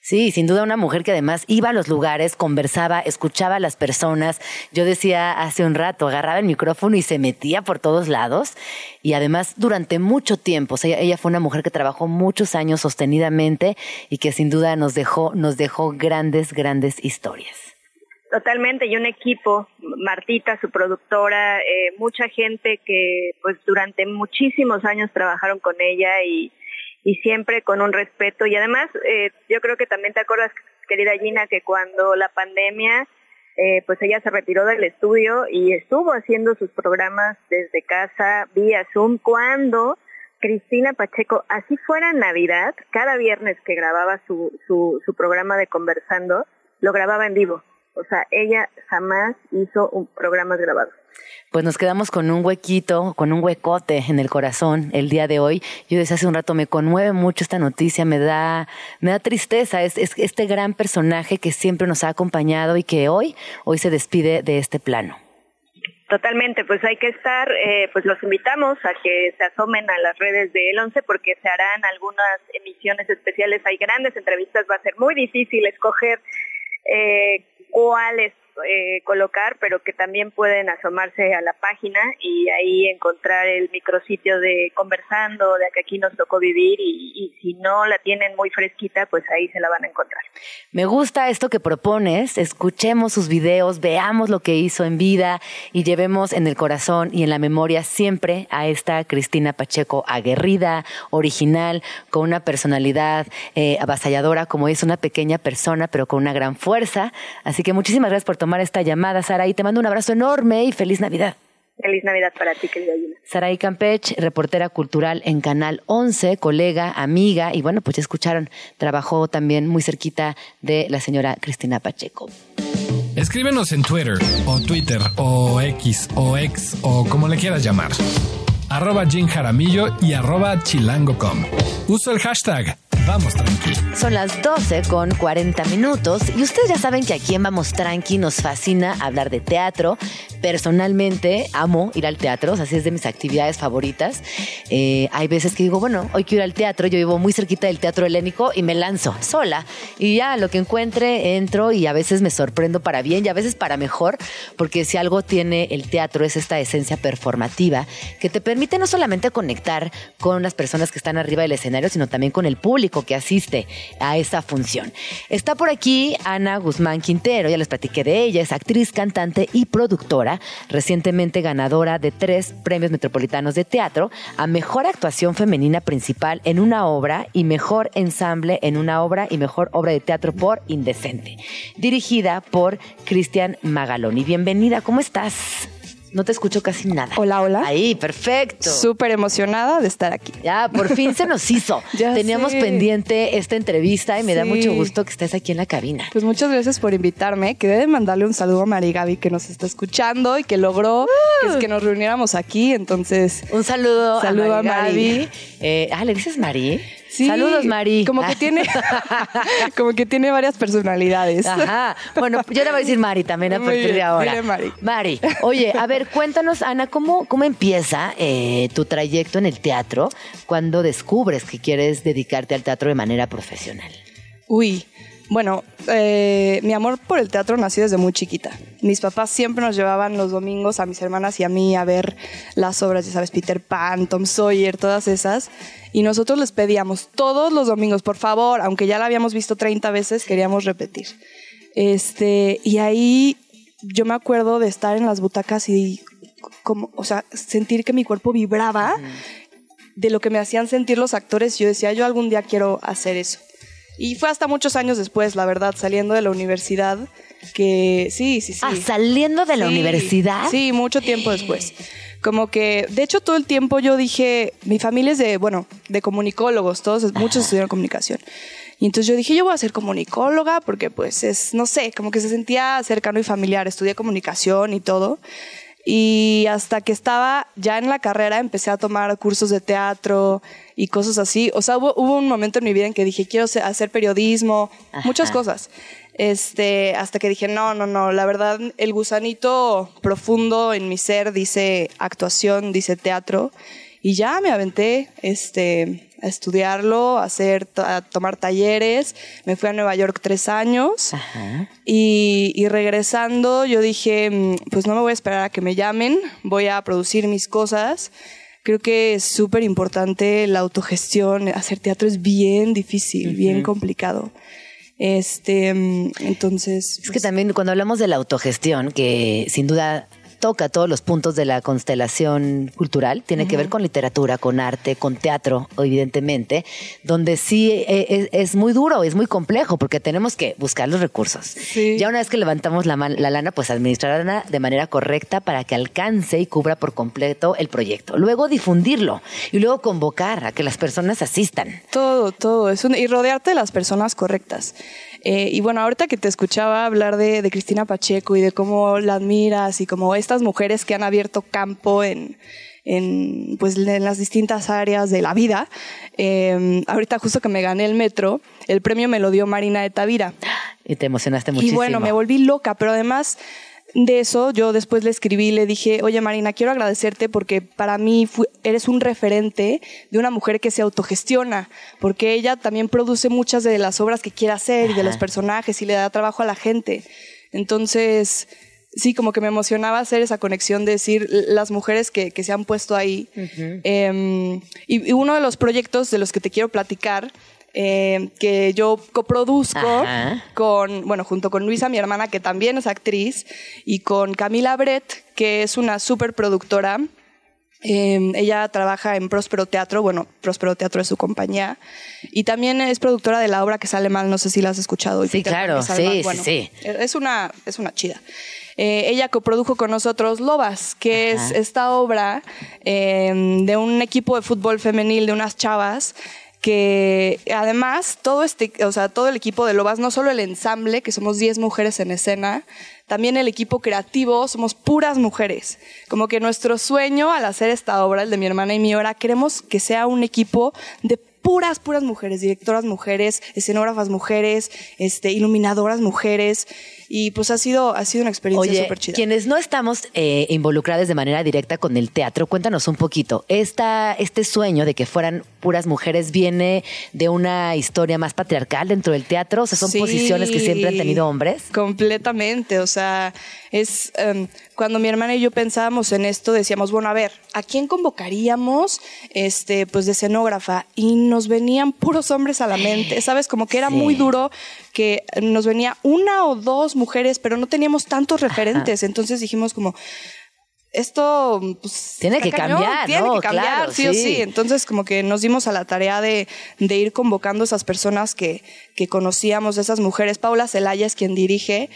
Sí, sin duda una mujer que además iba a los lugares, conversaba, escuchaba a las personas. Yo decía hace un rato, agarraba el micrófono y se metía por todos lados. Y además durante mucho tiempo, ella fue una mujer que trabajó muchos años sostenidamente y que sin duda nos dejó, nos dejó grandes, grandes historias. Totalmente, y un equipo, Martita, su productora, eh, mucha gente que pues durante muchísimos años trabajaron con ella y, y siempre con un respeto. Y además, eh, yo creo que también te acuerdas, querida Gina, que cuando la pandemia, eh, pues ella se retiró del estudio y estuvo haciendo sus programas desde casa, vía Zoom, cuando Cristina Pacheco, así fuera Navidad, cada viernes que grababa su, su, su programa de Conversando, lo grababa en vivo. O sea, ella jamás hizo un programas grabados. Pues nos quedamos con un huequito, con un huecote en el corazón el día de hoy. Yo desde hace un rato me conmueve mucho esta noticia, me da, me da tristeza. Es, es este gran personaje que siempre nos ha acompañado y que hoy, hoy se despide de este plano. Totalmente, pues hay que estar, eh, pues los invitamos a que se asomen a las redes de El 11 porque se harán algunas emisiones especiales, hay grandes entrevistas, va a ser muy difícil escoger eh, cuáles eh, colocar, pero que también pueden asomarse a la página y ahí encontrar el micrositio de conversando, de que aquí nos tocó vivir y, si no la tienen muy fresquita, pues ahí se la van a encontrar. Me gusta esto que propones, escuchemos sus videos, veamos lo que hizo en vida y llevemos en el corazón y en la memoria siempre a esta Cristina Pacheco aguerrida, original, con una personalidad eh, avasalladora, como es una pequeña persona, pero con una gran fuerza. Así que muchísimas gracias por tomar esta llamada, Sara, y te mando un abrazo enorme y feliz Navidad. Feliz Navidad para ti, querida Gina. Saraí Campech, reportera cultural en Canal 11, colega, amiga, y bueno, pues ya escucharon, trabajó también muy cerquita de la señora Cristina Pacheco. Escríbenos en Twitter, o Twitter, o X, o X, o como le quieras llamar. Arroba Jim Jaramillo y arroba chilango.com. Uso el hashtag Vamos Tranqui. Son las 12 con 40 minutos y ustedes ya saben que aquí en Vamos Tranqui nos fascina hablar de teatro. Personalmente amo ir al teatro, o sea, es de mis actividades favoritas. Eh, hay veces que digo, bueno, hoy quiero ir al teatro, yo vivo muy cerquita del teatro helénico y me lanzo sola. Y ya lo que encuentre, entro y a veces me sorprendo para bien y a veces para mejor, porque si algo tiene el teatro es esta esencia performativa que te permite no solamente conectar con las personas que están arriba del escenario, sino también con el público que asiste a esa función. Está por aquí Ana Guzmán Quintero, ya les platiqué de ella, es actriz, cantante y productora, recientemente ganadora de tres premios metropolitanos de teatro a mejor actuación femenina principal en una obra y mejor ensamble en una obra y mejor obra de teatro por Indecente, dirigida por Cristian Magaloni. Bienvenida, ¿cómo estás? No te escucho casi nada. Hola, hola. Ahí, perfecto. Súper emocionada de estar aquí. Ya, por fin se nos hizo. Ya Teníamos pendiente esta entrevista y me da mucho gusto que estés aquí en la cabina. Pues muchas gracias por invitarme. Quedé de mandarle un saludo a Mari Gaby que nos está escuchando y que logró que, es que nos reuniéramos aquí. Entonces, Un saludo, Saludo a. Mari. Gaby. Eh, ah, ¿le dices Mari? Sí, Saludos, Mari. Como que tiene, como que tiene varias personalidades. Ajá. Bueno, yo le voy a decir Mari también a Muy partir de ahora. dile Mari. Mari, oye, a ver, cuéntanos, Ana, ¿cómo, cómo empieza eh, tu trayecto en el teatro cuando descubres que quieres dedicarte al teatro de manera profesional? Uy, bueno, eh, mi amor por el teatro nació desde muy chiquita. Mis papás siempre nos llevaban los domingos a mis hermanas y a mí a ver las obras, ya sabes, Peter Pan, Tom Sawyer, todas esas. Y nosotros les pedíamos todos los domingos, por favor, aunque ya la habíamos visto 30 veces, queríamos repetir. Este, y ahí yo me acuerdo de estar en las butacas y como, o sea, sentir que mi cuerpo vibraba de lo que me hacían sentir los actores. Yo decía, yo algún día quiero hacer eso. Y fue hasta muchos años después, la verdad, saliendo de la universidad, que sí, sí, sí. Ah, saliendo de la Sí, universidad. Sí, mucho tiempo después. Como que, de hecho, todo el tiempo yo dije, mi familia es de, bueno, de comunicólogos, todos, muchos estudiaron comunicación. Y entonces yo dije, yo voy a ser comunicóloga porque pues es, no sé, como que se sentía cercano y familiar. Estudié comunicación y todo. Y hasta que estaba ya en la carrera empecé a tomar cursos de teatro y cosas así. O sea, hubo, hubo un momento en mi vida en que dije, quiero hacer periodismo, muchas cosas. Este, hasta que dije, no, no, no, la verdad, el gusanito profundo en mi ser dice actuación, dice teatro. Y ya me aventé este, a estudiarlo, a, hacer, a tomar talleres. Me fui a Nueva York tres años. Ajá. Y, y regresando, yo dije, mm, pues no me voy a esperar a que me llamen, voy a producir mis cosas. Creo que es súper importante la autogestión. Hacer teatro es bien difícil, bien complicado. Este, mm, entonces. Es que también cuando hablamos de la autogestión, que sin duda toca todos los puntos de la constelación cultural, tiene que ver con literatura, con arte, con teatro, evidentemente, donde sí eh, es, es muy duro, es muy complejo, porque tenemos que buscar los recursos. Sí. Ya una vez que levantamos la, la lana, pues administrarla de manera correcta para que alcance y cubra por completo el proyecto. Luego difundirlo y luego convocar a que las personas asistan. Todo, todo. Es un- y rodearte de las personas correctas. Eh, y bueno, ahorita que te escuchaba hablar de, de Cristina Pacheco y de cómo la admiras y como estas mujeres que han abierto campo en, en, pues, en las distintas áreas de la vida, eh, ahorita justo que me gané el metro, el premio me lo dio Marina de Tavira. Y te emocionaste muchísimo. Y bueno, me volví loca, pero además de eso, yo después le escribí y le dije, oye Marina, quiero agradecerte porque para mí eres un referente de una mujer que se autogestiona, porque ella también produce muchas de las obras que quiere hacer y de los personajes y le da trabajo a la gente. Entonces, sí, como que me emocionaba hacer esa conexión de decir las mujeres que, que se han puesto ahí. Eh, y, y uno de los proyectos de los que te quiero platicar, eh, que yo coproduzco Ajá. con, bueno, junto con Luisa, mi hermana, que también es actriz, y con Camila Brett, que es una súper productora. Eh, ella trabaja en Próspero Teatro, bueno, Próspero Teatro es su compañía, y también es productora de la obra que sale mal, no sé si la has escuchado. Sí, Peter claro, sí, sí. Es una, es una chida. Eh, ella coprodujo con nosotros Lobas, que Ajá. es esta obra eh, de un equipo de fútbol femenil de unas chavas que además todo este, o sea, todo el equipo de Lobas, no solo el ensamble, que somos 10 mujeres en escena, también el equipo creativo, somos puras mujeres. Como que nuestro sueño al hacer esta obra, el de mi hermana y mi hora, queremos que sea un equipo de puras, puras mujeres, directoras mujeres, escenógrafas mujeres, este, iluminadoras mujeres. Y pues ha sido, ha sido una experiencia súper chida. quienes no estamos eh, involucradas de manera directa con el teatro, cuéntanos un poquito. Esta, este sueño de que fueran puras mujeres viene de una historia más patriarcal dentro del teatro. O sea, son Sí. posiciones que siempre han tenido hombres. Completamente, o sea, es em, cuando mi hermana y yo pensábamos en esto, decíamos, bueno, a ver, ¿a quién convocaríamos este, pues de escenógrafa? Y nos venían puros hombres a la mente, ¿sabes? Como que era Sí. muy duro que nos venía una o dos mujeres, pero no teníamos tantos referentes, entonces dijimos como esto pues, Tiene que cañón, cambiar, tiene ¿no? que cambiar, Claro, sí, o sí. Entonces, como que nos dimos a la tarea de, de ir convocando esas personas que, que conocíamos, esas mujeres. Paula Celaya es quien dirige.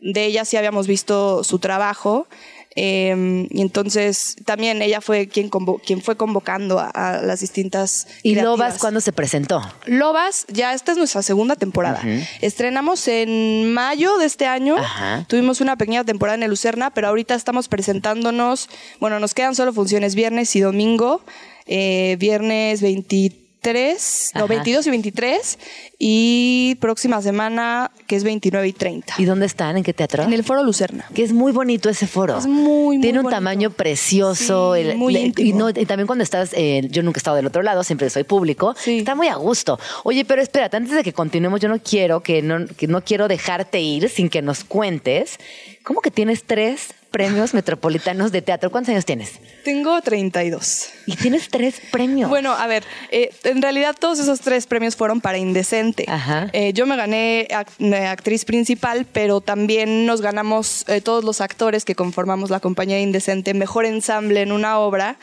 De ella sí habíamos visto su trabajo. Eh, y entonces también ella fue quien, convo- quien fue convocando a, a las distintas. ¿Y creativas. Lobas cuándo se presentó? Lobas, ya esta es nuestra segunda temporada. Estrenamos en mayo de este año. Ajá. Tuvimos una pequeña temporada en el Lucerna, pero ahorita estamos presentándonos. Bueno, nos quedan solo funciones viernes y domingo. Eh, viernes 23, no, Ajá. 22 y 23. Y próxima semana, que es 29 y 30. ¿Y dónde están? ¿En qué teatro? En el Foro Lucerna. Que es muy bonito ese foro. Es muy, muy Tiene un bonito. tamaño precioso. Sí, muy le- y, no- también cuando estás, eh, yo nunca he estado del otro lado, siempre soy público. Sí. Está muy a gusto. Oye, pero espérate, antes de que continuemos, yo no quiero que no, que no quiero dejarte ir sin que nos cuentes. ¿Cómo que tienes tres premios metropolitanos de teatro? ¿Cuántos años tienes? Tengo 32. Y tienes tres premios. Bueno, a ver, eh, en realidad todos esos tres premios fueron para Indecente. Ajá. Eh, yo me gané eh, actriz principal, pero también nos ganamos eh, todos los actores que conformamos la compañía de Indecente mejor ensamble en una obra.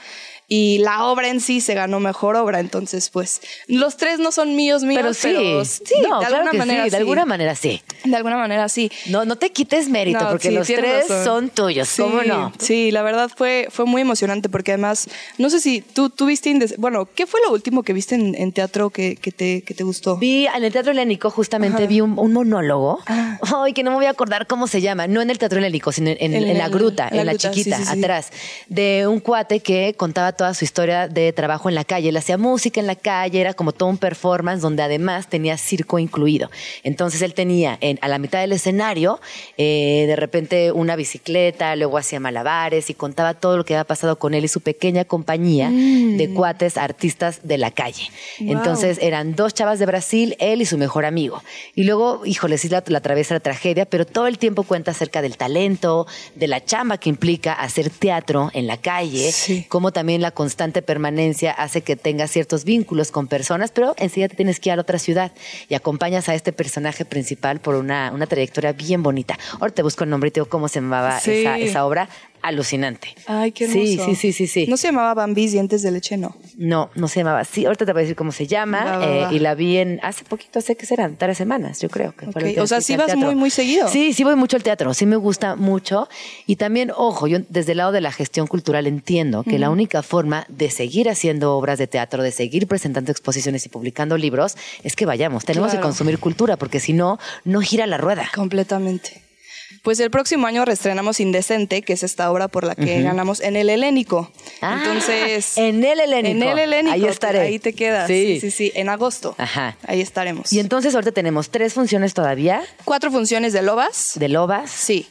Y la obra en sí se ganó mejor obra, entonces pues los tres no son míos míos, pero pero sí, sí, No, de claro alguna manera sí, de sí. alguna manera sí. De alguna manera sí. No, no te quites mérito, No, porque sí, los tres razón. son tuyos. ¿Cómo Sí, no? Sí, la verdad fue, fue muy emocionante porque además, no sé si tú, tú viste, bueno, ¿qué fue lo último que viste en, en teatro que, que te, que te gustó? Vi en el Teatro Helénico justamente Ajá. vi un, un monólogo. Ah. Ay, que no me voy a acordar cómo se llama. No en el Teatro Helénico, sino en, en- En en la gruta, en la gruta, sí, chiquita, sí, sí. atrás. De un cuate que contaba toda su historia de trabajo en la calle. Él hacía música en la calle, era como todo un performance donde además tenía circo incluido. Entonces él tenía en- a la mitad del escenario eh, de repente una bicicleta, luego hacía malabares y contaba todo lo que había pasado con él y su pequeña compañía de cuates artistas de la calle. Wow. Entonces eran dos chavas de Brasil, él y su mejor amigo. Y luego, híjole, sí la, la atraviesa la tragedia, pero todo el tiempo cuenta acerca del talento, de la chamba que implica hacer teatro en la calle, Sí. cómo también la constante permanencia hace que tengas ciertos vínculos con personas, pero enseguida te tienes que ir a otra ciudad y acompañas a este personaje principal por una, una trayectoria bien bonita. Ahora te busco el nombre y te digo cómo se llamaba Sí. esa, esa obra. Alucinante. Ay, qué hermoso. Sí, sí, sí, sí, sí. No se llamaba Bambis Dientes de Leche, no. No, no se llamaba. Sí, ahorita te voy a decir cómo se llama. Va, va, eh, va. y la vi en hace poquito, hace que serán tres semanas, yo creo. Que fue la Ok, última o sea, sí vas muy, muy seguido. Sí, sí voy mucho al teatro. Sí me gusta mucho. Y también, ojo, yo desde el lado de la gestión cultural entiendo que la única forma de seguir haciendo obras de teatro, de seguir presentando exposiciones y publicando libros, es que vayamos. Tenemos Claro. que consumir cultura, porque si no, no gira la rueda. Completamente. Pues el próximo año reestrenamos Indecente, que es esta obra por la que ganamos en el Helénico. Ah, Entonces. en el Helénico. En el Helénico. Ahí estaré. Ahí te quedas. Sí. Sí, sí, sí. En agosto. Ajá. Ahí estaremos. Y entonces ahorita tenemos tres funciones todavía Cuatro funciones de Lobas. de Lobas. Sí.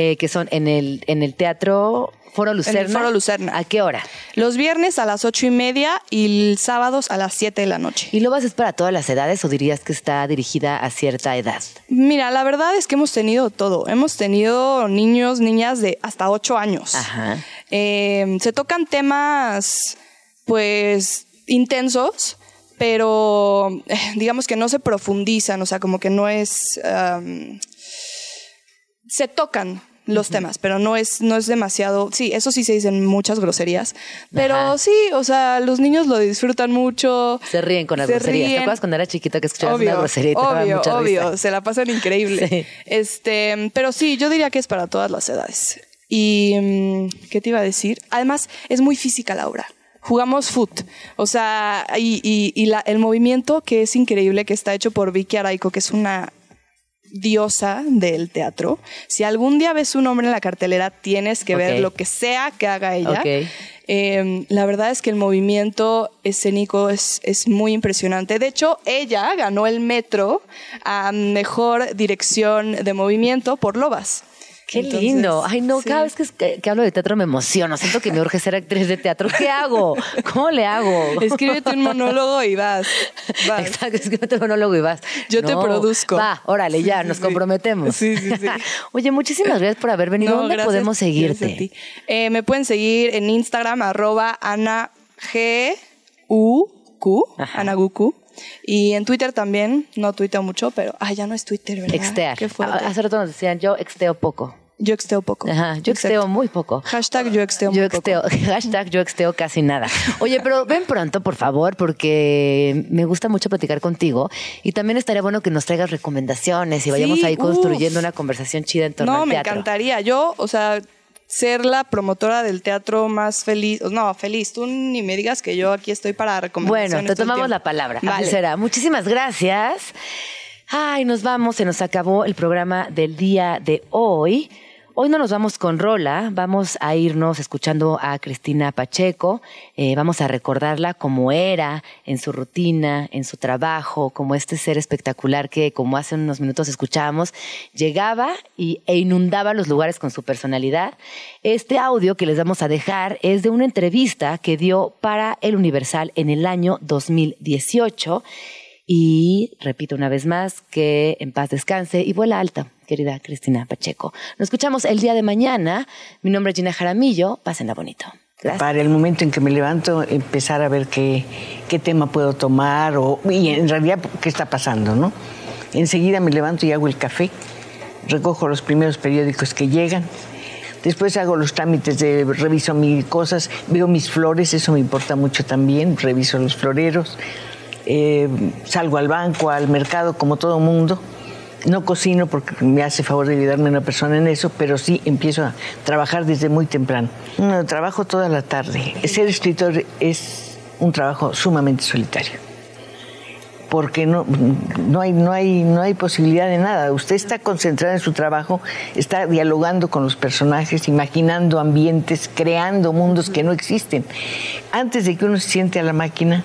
Eh, que son en el, en el Teatro Foro Lucerna. Foro Lucerna. ¿A qué hora? Los viernes a las ocho y media y sábados a las siete de la noche. ¿Y Lobas es para todas las edades o dirías que está dirigida a cierta edad? Mira, la verdad es que hemos tenido todo. Hemos tenido niños, niñas de hasta ocho años. Ajá. Eh, se tocan temas, pues, intensos, pero eh, digamos que no se profundizan, o sea, como que no es... se tocan los temas, pero no es, no es demasiado, sí, eso sí se dicen muchas groserías, pero Ajá. sí, o sea, los niños lo disfrutan mucho. Se ríen con las Se groserías. ¿Te acuerdas cuando era chiquita que escuchabas Obvio, una grosería y te obvio, mucha obvio, risa? se la pasan increíble. Sí. Este, pero sí, yo diría que es para todas las edades. Y mm, ¿qué te iba a decir? Además, es muy física la obra. Jugamos foot, o sea, y, y- y la- el movimiento que es increíble, que está hecho por Vicky Araico, que es una diosa del teatro. Si algún día ves un hombre en la cartelera, tienes que ver lo que sea que haga ella. Eh, la verdad es que el movimiento escénico es, es muy impresionante. De hecho, ella ganó el metro a mejor dirección de movimiento por Lobas. Qué Entonces, lindo. Ay, no, sí. cada vez que, hablo de teatro me emociono. Siento que me urge ser actriz de teatro. ¿Qué hago? ¿Cómo le hago? Escríbete un monólogo y vas. vas. Exacto, escríbete un monólogo y vas. Yo te produzco. Va, órale, ya, Sí, nos comprometemos. Sí, sí, sí. Oye, muchísimas gracias por haber venido. No, ¿Dónde gracias- podemos a seguirte? ti. Eh, me pueden seguir en Instagram, arroba Ana G U Q, Ajá. Y en Twitter también, no tuiteo mucho, pero ah, ya no es Twitter, ¿verdad? Extear. Qué fuerte. Hace rato nos decían, yo exteo poco. Yo exteo poco. Ajá, yo exteo muy poco. Hashtag yo exteo Yo muy exteo, poco. hashtag yo exteo casi nada. Oye, pero ven pronto, por favor, porque me gusta mucho platicar contigo y también estaría bueno que nos traigas recomendaciones y vayamos Sí, ahí construyendo uf. una conversación chida en torno No, al me teatro. encantaría. Yo, o sea, ser la promotora del teatro más feliz. No, feliz. Tú ni me digas que yo aquí estoy para recomendaciones. Bueno, te tomamos la palabra. Vale. Será. Muchísimas gracias. Ay, nos vamos, se nos acabó el programa del día de hoy. Hoy no nos vamos con Rola, vamos a irnos escuchando a Cristina Pacheco, eh, vamos a recordarla como era en su rutina, en su trabajo, como este ser espectacular que, como hace unos minutos escuchábamos, llegaba y, e inundaba los lugares con su personalidad. Este audio que les vamos a dejar es de una entrevista que dio para El Universal en el año 2018. Y repito una vez más que en paz descanse y vuela alta, querida Cristina Pacheco. Nos escuchamos el día de mañana. Mi nombre es Gina Jaramillo. Pásenla bonito. Gracias. Para el momento en que me levanto, empezar a ver qué, qué tema puedo tomar o, y en realidad qué está pasando, ¿no? Enseguida me levanto y hago el café, recojo los primeros periódicos que llegan, después hago los trámites de, reviso mis cosas, veo mis flores, eso me importa mucho también, reviso los floreros, eh, salgo al banco, al mercado, como todo mundo. No cocino porque me hace favor de ayudarme una persona en eso, pero sí empiezo a trabajar desde muy temprano. No, trabajo toda la tarde. Ser escritor es un trabajo sumamente solitario. Porque no, hay, no hay posibilidad de nada. Usted está concentrado en su trabajo, está dialogando con los personajes, imaginando ambientes, creando mundos que no existen. Antes de que uno se siente a la máquina,